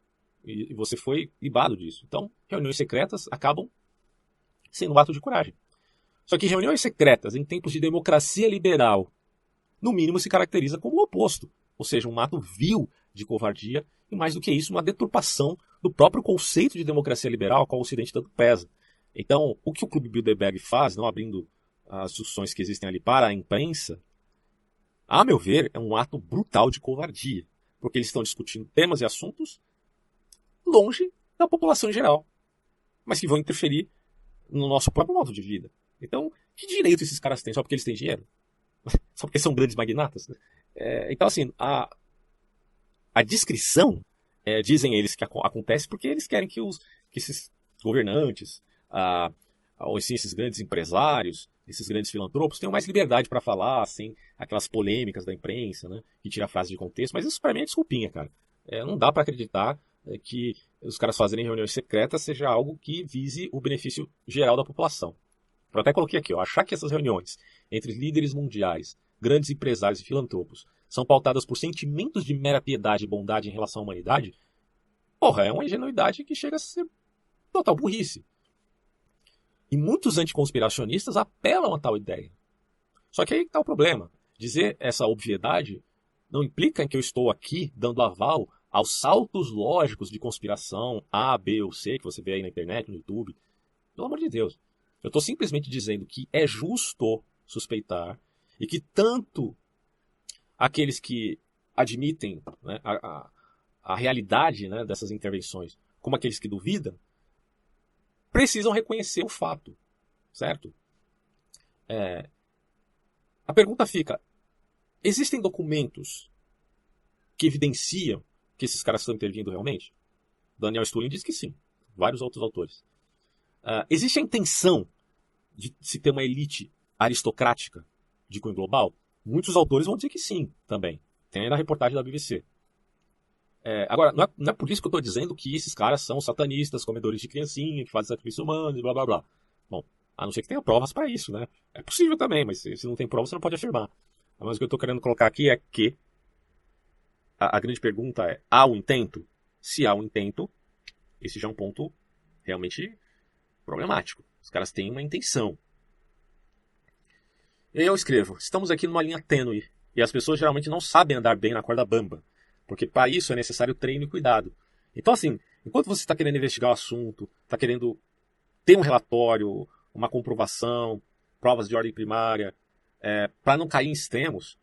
e, você foi libado disso. Então, reuniões secretas acabam sendo um ato de coragem. Só que reuniões secretas em tempos de democracia liberal, no mínimo se caracteriza como o oposto, ou seja, um ato vil de covardia e mais do que isso, uma deturpação do próprio conceito de democracia liberal, qual o Ocidente tanto pesa. Então, o que o Clube Bilderberg faz, não abrindo as discussões que existem ali para a imprensa, a meu ver, é um ato brutal de covardia, porque eles estão discutindo temas e assuntos longe da população em geral, mas que vão interferir no nosso próprio modo de vida. Então, que direito esses caras têm? Só porque eles têm dinheiro? Só porque são grandes magnatas? É, então, assim, a, a descrição, é, dizem eles que acontece porque eles querem que, os, que esses governantes, a, ou assim, esses grandes empresários, esses grandes filantropos tenham mais liberdade para falar, assim, aquelas polêmicas da imprensa, né, que tira a frase de contexto, mas isso para mim é desculpinha, cara. É, não dá para acreditar que os caras fazerem reuniões secretas seja algo que vise o benefício geral da população. Eu até coloquei aqui, ó, achar que essas reuniões entre líderes mundiais, grandes empresários e filantropos são pautadas por sentimentos de mera piedade e bondade em relação à humanidade, porra, é uma ingenuidade que chega a ser total burrice. E muitos anticonspiracionistas apelam a tal ideia. Só que aí está o problema. Dizer essa obviedade não implica que eu estou aqui dando aval aos saltos lógicos de conspiração A, B ou C que você vê aí na internet, no YouTube. Pelo amor de Deus. Eu estou simplesmente dizendo que é justo suspeitar e que tanto aqueles que admitem né, a, a, a, realidade né, dessas intervenções como aqueles que duvidam precisam reconhecer o fato, certo? É, a pergunta fica: existem documentos que evidenciam que esses caras estão intervindo realmente? Daniel Stulin diz que sim, vários outros autores. Uh, existe a intenção de se ter uma elite aristocrática de cunho global? Muitos autores vão dizer que sim também. Tem aí na reportagem da BBC. É, agora, não é, não é, por isso que eu estou dizendo que esses caras são satanistas, comedores de criancinha, que fazem sacrifício humano e blá blá blá. Bom, a não ser que tenha provas para isso, né? É possível também, mas se, se não tem provas, você não pode afirmar. Mas o que eu estou querendo colocar aqui é que a, a, grande pergunta é: há um intento? Se há um intento, esse já é um ponto realmente problemático. Os caras têm uma intenção. E aí eu escrevo: estamos aqui numa linha tênue e as pessoas geralmente não sabem andar bem na corda bamba. Porque para isso é necessário treino e cuidado. Então, assim, enquanto você está querendo investigar o assunto, está querendo ter um relatório, uma comprovação, provas de ordem primária, é, para não cair em extremos,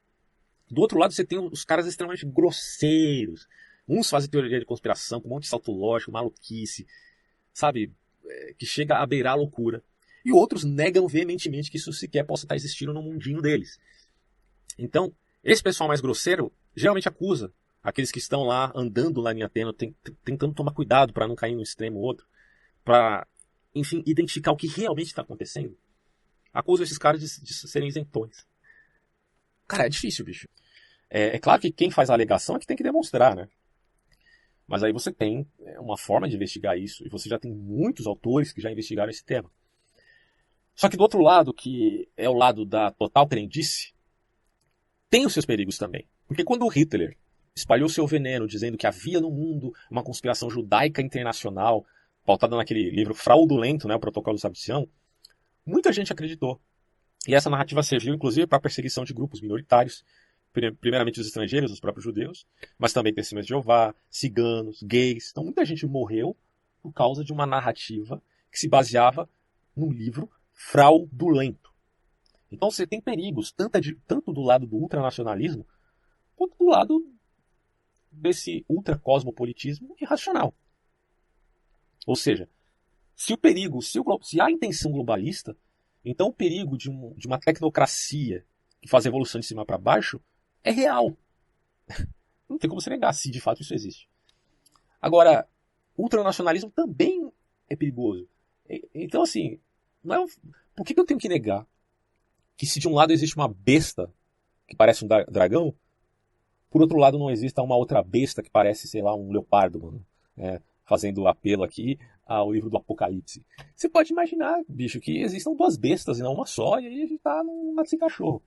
do outro lado você tem os caras extremamente grosseiros. Uns fazem teoria de conspiração com um monte de salto lógico, maluquice, sabe? É, que chega a beirar a loucura. E outros negam veementemente que isso sequer possa estar existindo no mundinho deles. Então, esse pessoal mais grosseiro geralmente acusa aqueles que estão lá andando lá em Atena, tentando tomar cuidado para não cair num extremo ou outro, para, enfim, identificar o que realmente está acontecendo, acusam esses caras de, de, serem isentões. Cara, é difícil, bicho. É, é, claro que quem faz a alegação é que tem que demonstrar, né? Mas aí você tem é, uma forma de investigar isso, e você já tem muitos autores que já investigaram esse tema. Só que do outro lado, que é o lado da total crendice, tem os seus perigos também. Porque quando o Hitler espalhou seu veneno dizendo que havia no mundo uma conspiração judaica internacional pautada naquele livro fraudulento, né, o Protocolo do Sabicião, muita gente acreditou. E essa narrativa serviu, inclusive, para a perseguição de grupos minoritários, primeiramente os estrangeiros, os próprios judeus, mas também testemunhas de Jeová, ciganos, gays. Então, muita gente morreu por causa de uma narrativa que se baseava num livro fraudulento. Então, você tem perigos, tanto, de, tanto do lado do ultranacionalismo, quanto do lado desse ultracosmopolitismo irracional. Ou seja, se o perigo, se, o, se há intenção globalista, então o perigo de, um, de uma tecnocracia que faz evolução de cima para baixo é real. Não tem como se negar se de fato isso existe. Agora, ultranacionalismo também é perigoso. Então, assim, é um... por que eu tenho que negar que se de um lado existe uma besta que parece um dragão, por outro lado não exista uma outra besta que parece, sei lá, um leopardo, mano. É, fazendo apelo aqui ao livro do Apocalipse. Você pode imaginar, bicho, que existam duas bestas e não uma só, e aí a gente tá num mato sem cachorro.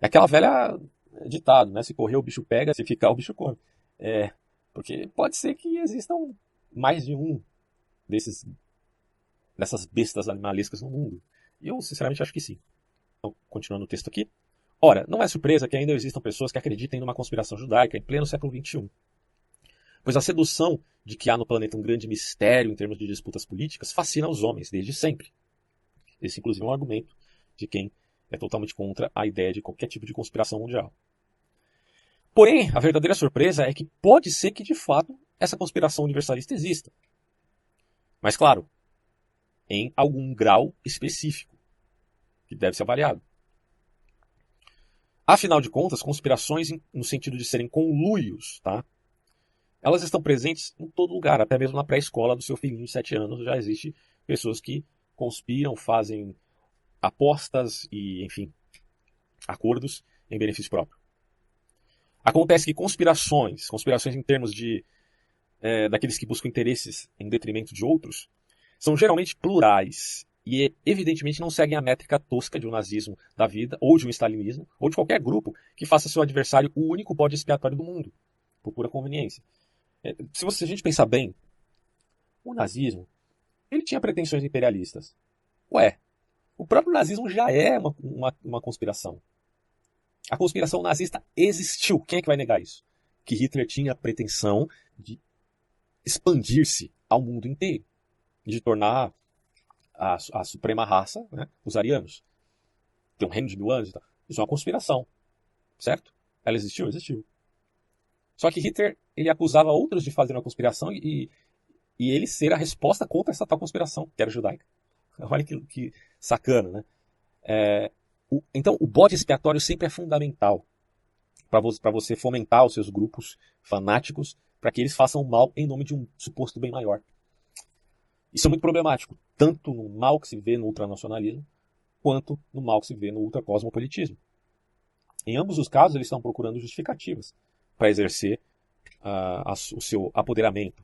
É aquela velha ditado, né? Se correr o bicho pega, se ficar o bicho come. É, porque pode ser que existam mais de um desses dessas bestas animalescas no mundo. E eu, sinceramente, acho que sim. Então, continuando o texto aqui. Ora, não é surpresa que ainda existam pessoas que acreditem numa conspiração judaica em pleno século XXI pois a sedução de que há no planeta um grande mistério em termos de disputas políticas fascina os homens desde sempre. Esse, inclusive, é um argumento de quem é totalmente contra a ideia de qualquer tipo de conspiração mundial. Porém, a verdadeira surpresa é que pode ser que, de fato, essa conspiração universalista exista. Mas, claro, em algum grau específico, que deve ser avaliado. Afinal de contas, conspirações no sentido de serem conluios, tá? Elas estão presentes em todo lugar, até mesmo na pré-escola do seu filhinho de 7 anos já existe pessoas que conspiram, fazem apostas e, enfim, acordos em benefício próprio. Acontece que conspirações, conspirações em termos de é, daqueles que buscam interesses em detrimento de outros, são geralmente plurais e evidentemente não seguem a métrica tosca de um nazismo da vida, ou de um stalinismo, ou de qualquer grupo que faça seu adversário o único bode expiatório do mundo, por pura conveniência. É, se, você, se a gente pensar bem, o nazismo ele tinha pretensões imperialistas. Ué, o próprio nazismo já é uma, uma, uma conspiração. A conspiração nazista existiu. Quem é que vai negar isso? Que Hitler tinha a pretensão de expandir-se ao mundo inteiro, de tornar a, a suprema raça né, os arianos. Ter um reino de mil anos e tal. Isso é uma conspiração. Certo? Ela existiu? Existiu. Só que Hitler ele acusava outros de fazer uma conspiração e, e ele ser a resposta contra essa tal conspiração, que era judaica. Olha que, que sacana, né? É, o, então, o bode expiatório sempre é fundamental para você, você fomentar os seus grupos fanáticos para que eles façam mal em nome de um suposto bem maior. Isso é muito problemático, tanto no mal que se vê no ultranacionalismo, quanto no mal que se vê no ultracosmopolitismo. Em ambos os casos, eles estão procurando justificativas para exercer uh, a, o seu apoderamento.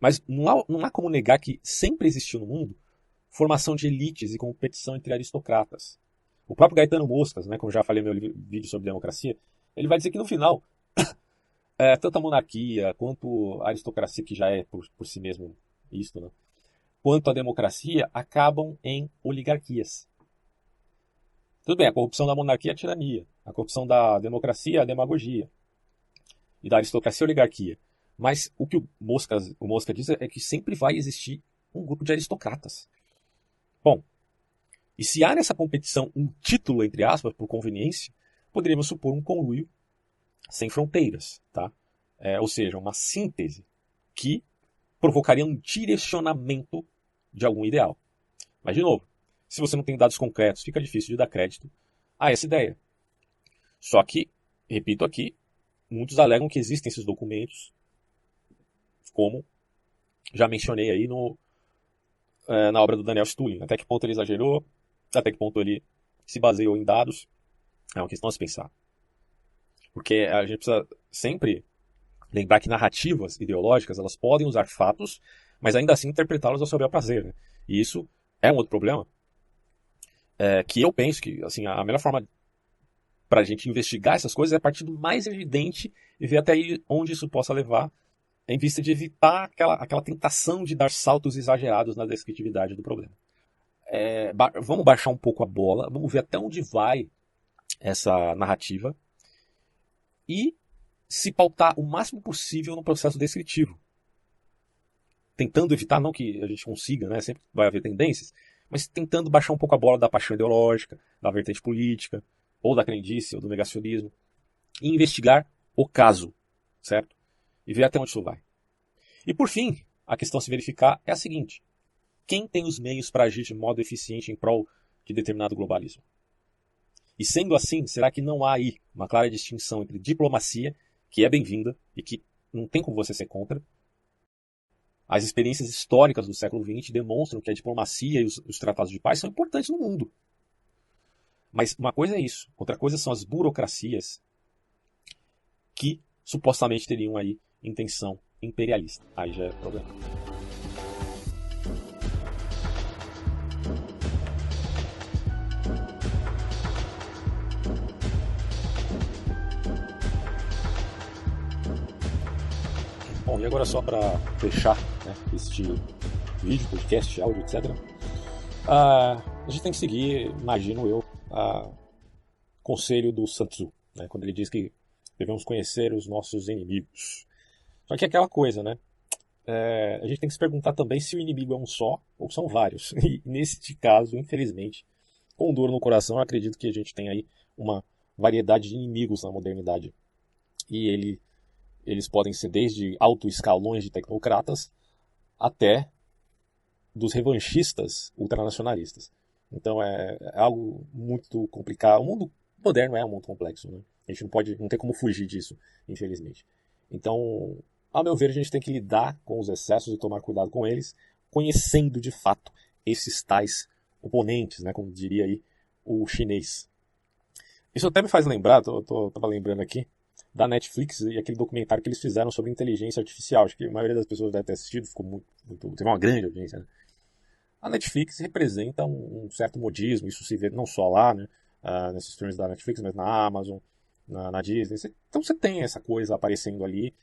Mas não há, não há como negar que sempre existiu no mundo formação de elites e competição entre aristocratas. O próprio Gaetano Moscas, né, como já falei no meu vídeo sobre democracia, ele vai dizer que no final, é, tanto a monarquia quanto a aristocracia, que já é por, por si mesmo isto, né, quanto a democracia acabam em oligarquias. Tudo bem, a corrupção da monarquia é a tirania, a corrupção da democracia é a demagogia, e da aristocracia e oligarquia. Mas o que o Mosca, o Mosca diz é que sempre vai existir um grupo de aristocratas. Bom, e se há nessa competição um título, entre aspas, por conveniência, poderíamos supor um conluio sem fronteiras, tá? É, ou seja, uma síntese que provocaria um direcionamento de algum ideal. Mas, de novo, se você não tem dados concretos, fica difícil de dar crédito a essa ideia. Só que, repito aqui, muitos alegam que existem esses documentos, como já mencionei aí no, é, na obra do Daniel Stulin. Até que ponto ele exagerou, até que ponto ele se baseou em dados, é uma questão a se pensar. Porque a gente precisa sempre lembrar que narrativas ideológicas elas podem usar fatos, mas ainda assim interpretá-los ao seu bel prazer. Né? E isso é um outro problema. É, que eu penso que assim, a melhor forma para a gente investigar essas coisas é a partir do mais evidente e ver até aí onde isso possa levar, em vista de evitar aquela, aquela tentação de dar saltos exagerados na descritividade do problema. É, ba vamos baixar um pouco a bola, vamos ver até onde vai essa narrativa e se pautar o máximo possível no processo descritivo. Tentando evitar, não que a gente consiga, né? sempre vai haver tendências, mas tentando baixar um pouco a bola da paixão ideológica, da vertente política, ou da crendice, ou do negacionismo, e investigar o caso, certo? E ver até onde isso vai. E por fim, a questão a se verificar é a seguinte: quem tem os meios para agir de modo eficiente em prol de determinado globalismo? E sendo assim, será que não há aí uma clara distinção entre diplomacia, que é bem-vinda e que não tem como você ser contra? As experiências históricas do século XX demonstram que a diplomacia e os, os tratados de paz são importantes no mundo. Mas uma coisa é isso, outra coisa são as burocracias que supostamente teriam aí intenção imperialista. Aí já é problema. Bom, e agora só para fechar né, este vídeo, podcast, áudio, etc. Uh, ah, a gente tem que seguir, imagino eu, uh, conselho do Sun Tzu, né, quando ele diz que devemos conhecer os nossos inimigos. Só que é aquela coisa, né? É, a gente tem que se perguntar também se o inimigo é um só ou são vários. E neste caso, infelizmente, com dor no coração, eu acredito que a gente tem aí uma variedade de inimigos na modernidade. E ele eles podem ser desde alto escalões de tecnocratas até dos revanchistas ultranacionalistas. Então é, é, algo muito complicado. O mundo moderno é um mundo complexo, né? A gente não pode, não tem como fugir disso, infelizmente. Então, ao meu ver, a gente tem que lidar com os excessos e tomar cuidado com eles, conhecendo de fato esses tais oponentes, né? Como diria aí o chinês. Isso até me faz lembrar, tô, tô, tava lembrando aqui, da Netflix e aquele documentário que eles fizeram sobre inteligência artificial. Acho que a maioria das pessoas deve ter assistido, ficou muito, muito teve uma grande audiência. Né? A Netflix representa um, um, certo modismo, isso se vê não só lá, né, uh, nesses filmes da Netflix, mas na Amazon, na, na Disney. Você, então você tem essa coisa aparecendo ali,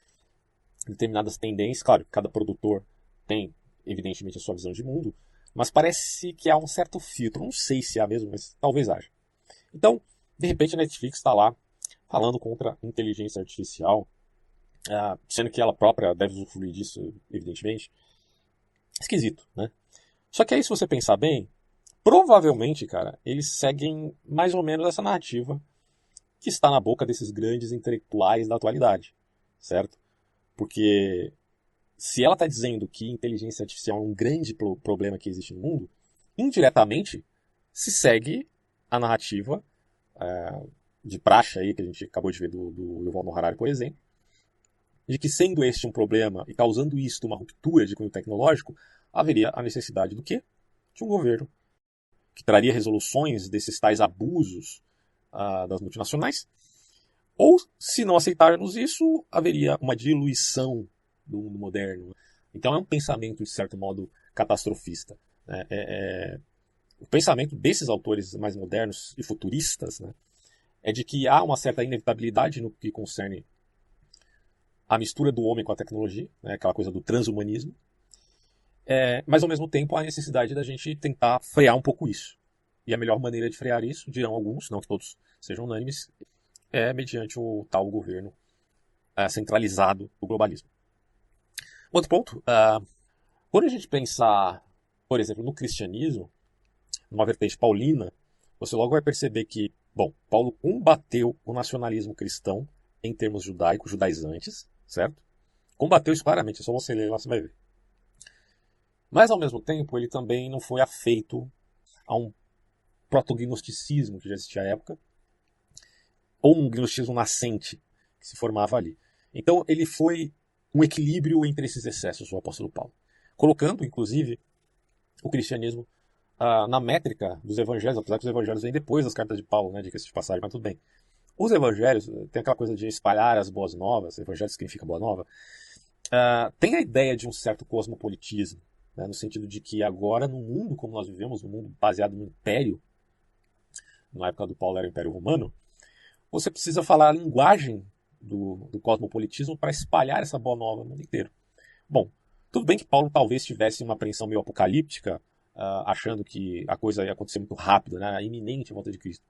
determinadas tendências. Claro, cada produtor tem, evidentemente, a sua visão de mundo, mas parece que há um certo filtro. Não sei se há mesmo, mas talvez haja. Então, de repente, a Netflix está lá falando contra a inteligência artificial, uh, sendo que ela própria deve usufruir disso, evidentemente. Esquisito, né? Só que aí, se você pensar bem, provavelmente, cara, eles seguem mais ou menos essa narrativa que está na boca desses grandes intelectuais da atualidade, certo? Porque se ela está dizendo que inteligência artificial é um grande problema que existe no mundo, indiretamente se segue a narrativa é, de praxe aí, que a gente acabou de ver do, do Yuval Noah Harari, por exemplo, de que sendo este um problema e causando isto uma ruptura de cunho tecnológico, haveria a necessidade do quê? De um governo que traria resoluções desses tais abusos uh, das multinacionais, ou, se não aceitarmos isso, haveria uma diluição do mundo moderno. Então é um pensamento, de certo modo, catastrofista. Né? É, é, o pensamento desses autores mais modernos e futuristas né, é de que há uma certa inevitabilidade no que concerne a mistura do homem com a tecnologia, né, aquela coisa do transhumanismo, é, mas ao mesmo tempo há a necessidade da gente tentar frear um pouco isso. E a melhor maneira de frear isso, dirão alguns, não que todos sejam unânimes, é mediante o tal governo é, centralizado do globalismo. Outro ponto, uh, quando a gente pensar, por exemplo, no cristianismo, numa vertente paulina, você logo vai perceber que Bom, Paulo combateu o nacionalismo cristão em termos judaicos, judaizantes, certo? Combateu isso claramente, é só você ler lá, você vai ver. Mas, ao mesmo tempo, ele também não foi afeito a um protognosticismo que já existia à época, ou um gnosticismo nascente, que se formava ali. Então ele foi um equilíbrio entre esses excessos, o apóstolo Paulo, colocando, inclusive, o cristianismo ah, na métrica dos evangelhos, apesar que os evangelhos vêm depois das cartas de Paulo, né, diga-se de passagem, mas tudo bem. Os evangelhos, tem aquela coisa de espalhar as boas novas, evangelho significa boa nova, uh, tem a ideia de um certo cosmopolitismo, né, no sentido de que agora, no mundo como nós vivemos, no mundo baseado no império, na época do Paulo era o Império Romano, você precisa falar a linguagem do, do cosmopolitismo para espalhar essa boa nova no mundo inteiro. Bom, tudo bem que Paulo talvez tivesse uma apreensão meio apocalíptica, uh, achando que a coisa ia acontecer muito rápido, né, a iminente volta de Cristo.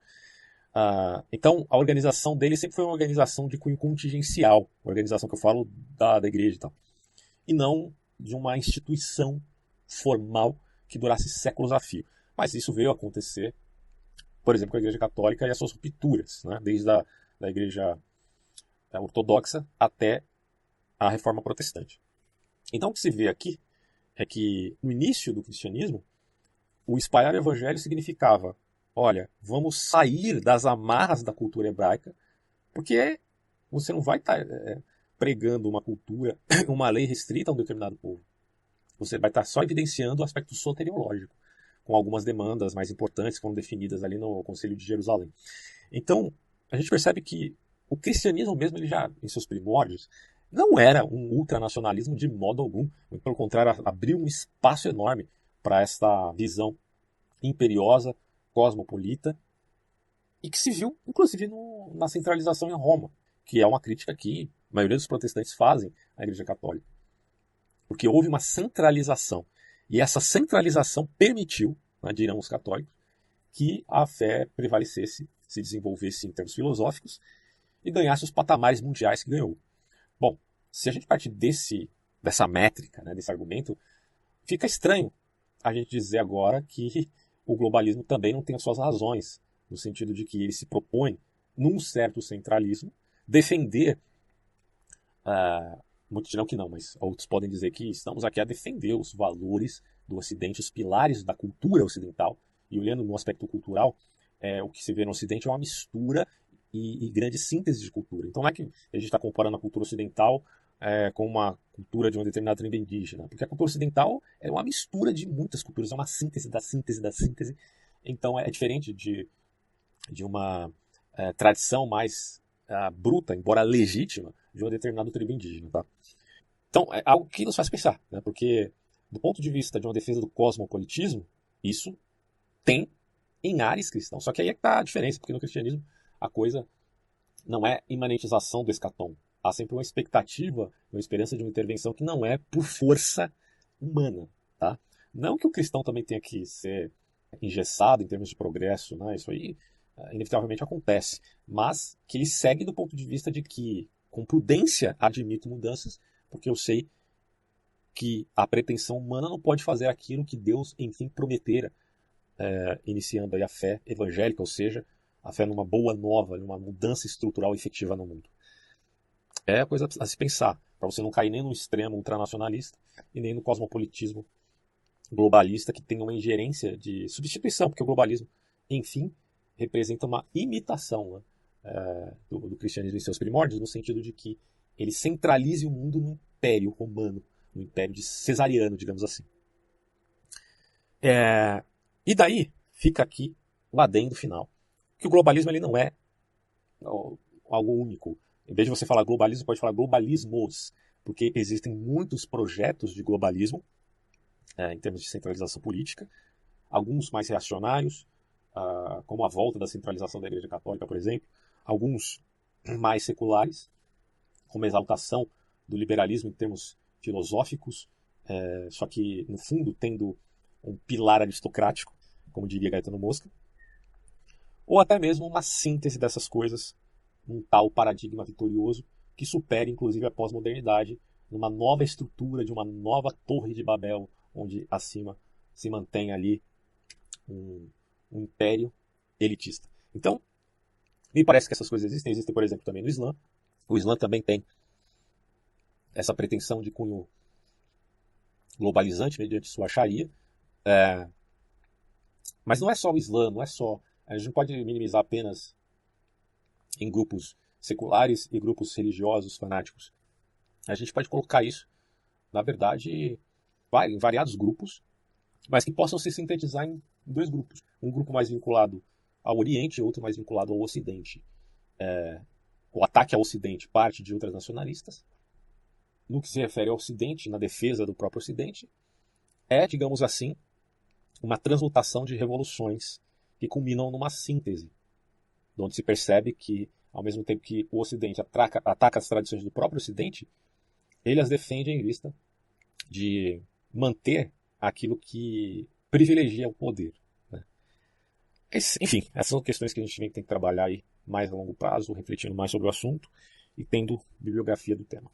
Uh, então, a organização dele sempre foi uma organização de cunho contingencial, organização que eu falo da, da igreja e tal, e não de uma instituição formal que durasse séculos a fio. Mas isso veio a acontecer, por exemplo, com a Igreja Católica e as suas rupturas, né? desde a da Igreja Ortodoxa até a Reforma Protestante. Então, o que se vê aqui é que no início do cristianismo, o espalhar o evangelho significava: olha, vamos sair das amarras da cultura hebraica, porque você não vai estar tá, é, pregando uma cultura, uma lei restrita a um determinado povo. Você vai estar tá só evidenciando o aspecto soteriológico, com algumas demandas mais importantes que foram definidas ali no Conselho de Jerusalém. Então, a gente percebe que o cristianismo mesmo, ele já, em seus primórdios, não era um ultranacionalismo de modo algum. Pelo contrário, abriu um espaço enorme para esta visão imperiosa, cosmopolita, e que se viu, inclusive, no, na centralização em Roma, que é uma crítica que a maioria dos protestantes fazem à Igreja Católica. Porque houve uma centralização. E essa centralização permitiu, né, dirão os católicos, que a fé prevalecesse, se desenvolvesse em termos filosóficos e ganhasse os patamares mundiais que ganhou. Bom, se a gente partir desse, dessa métrica, né, desse argumento, fica estranho a gente dizer agora que o globalismo também não tem as suas razões, no sentido de que ele se propõe, num certo centralismo, defender. Uh, muitos dirão que não, mas outros podem dizer que estamos aqui a defender os valores do Ocidente, os pilares da cultura ocidental. E olhando no aspecto cultural, é, o que se vê no Ocidente é uma mistura e, e grande síntese de cultura. Então não é que a gente está comparando a cultura ocidental é, com uma cultura de uma determinada tribo indígena, porque a cultura ocidental é uma mistura de muitas culturas, é uma síntese da síntese da síntese. Então é diferente de, de uma é, tradição mais é, bruta, embora legítima, de uma determinada tribo indígena. Tá? Então é algo que nos faz pensar, né? porque do ponto de vista de uma defesa do cosmopolitismo, isso tem em ares cristãos. Só que aí é que está a diferença, porque no cristianismo a coisa não é imanentização do escatom, há sempre uma expectativa, uma esperança de uma intervenção que não é por força humana, tá? Não que o cristão também tenha que ser engessado em termos de progresso, né? Isso aí uh, inevitavelmente acontece, mas que ele segue do ponto de vista de que, com prudência, admito mudanças, porque eu sei que a pretensão humana não pode fazer aquilo que Deus, enfim, prometera, é, iniciando aí a fé evangélica, ou seja, a fé numa boa nova, numa mudança estrutural efetiva no mundo. É coisa a se pensar, para você não cair nem no extremo ultranacionalista e nem no cosmopolitismo globalista que tem uma ingerência de substituição, porque o globalismo, enfim, representa uma imitação né, é, do, do, cristianismo em seus primórdios, no sentido de que ele centralize o mundo no império romano, no império de cesariano, digamos assim. É, e daí fica aqui o adendo final, que o globalismo ele não é algo único, em vez de você falar globalismo, pode falar globalismos, porque existem muitos projetos de globalismo é, em termos de centralização política, alguns mais reacionários, uh, como a volta da centralização da Igreja Católica, por exemplo, alguns mais seculares, como a exaltação do liberalismo em termos filosóficos, é, só que, no fundo, tendo um pilar aristocrático, como diria Gaetano Mosca, ou até mesmo uma síntese dessas coisas um tal paradigma vitorioso que supere inclusive a pós-modernidade numa nova estrutura de uma nova torre de Babel, onde acima se mantém ali um, um império elitista. Então, me parece que essas coisas existem. Existem, por exemplo, também no Islã. O Islã também tem essa pretensão de cunho globalizante mediante sua Sharia. É... Mas não é só o Islã, não é só. A gente não pode minimizar apenas em grupos seculares e grupos religiosos fanáticos. A gente pode colocar isso, na verdade, em variados grupos, mas que possam se sintetizar em dois grupos. Um grupo mais vinculado ao Oriente e outro mais vinculado ao Ocidente. É, o ataque ao Ocidente parte de ultranacionalistas. No que se refere ao Ocidente, na defesa do próprio Ocidente, é, digamos assim, uma transmutação de revoluções que culminam numa síntese, onde se percebe que, ao mesmo tempo que o Ocidente ataca, ataca as tradições do próprio Ocidente, ele as defende em vista de manter aquilo que privilegia o poder. Enfim, essas são questões que a gente tem que trabalhar aí mais a longo prazo, refletindo mais sobre o assunto e tendo bibliografia do tema.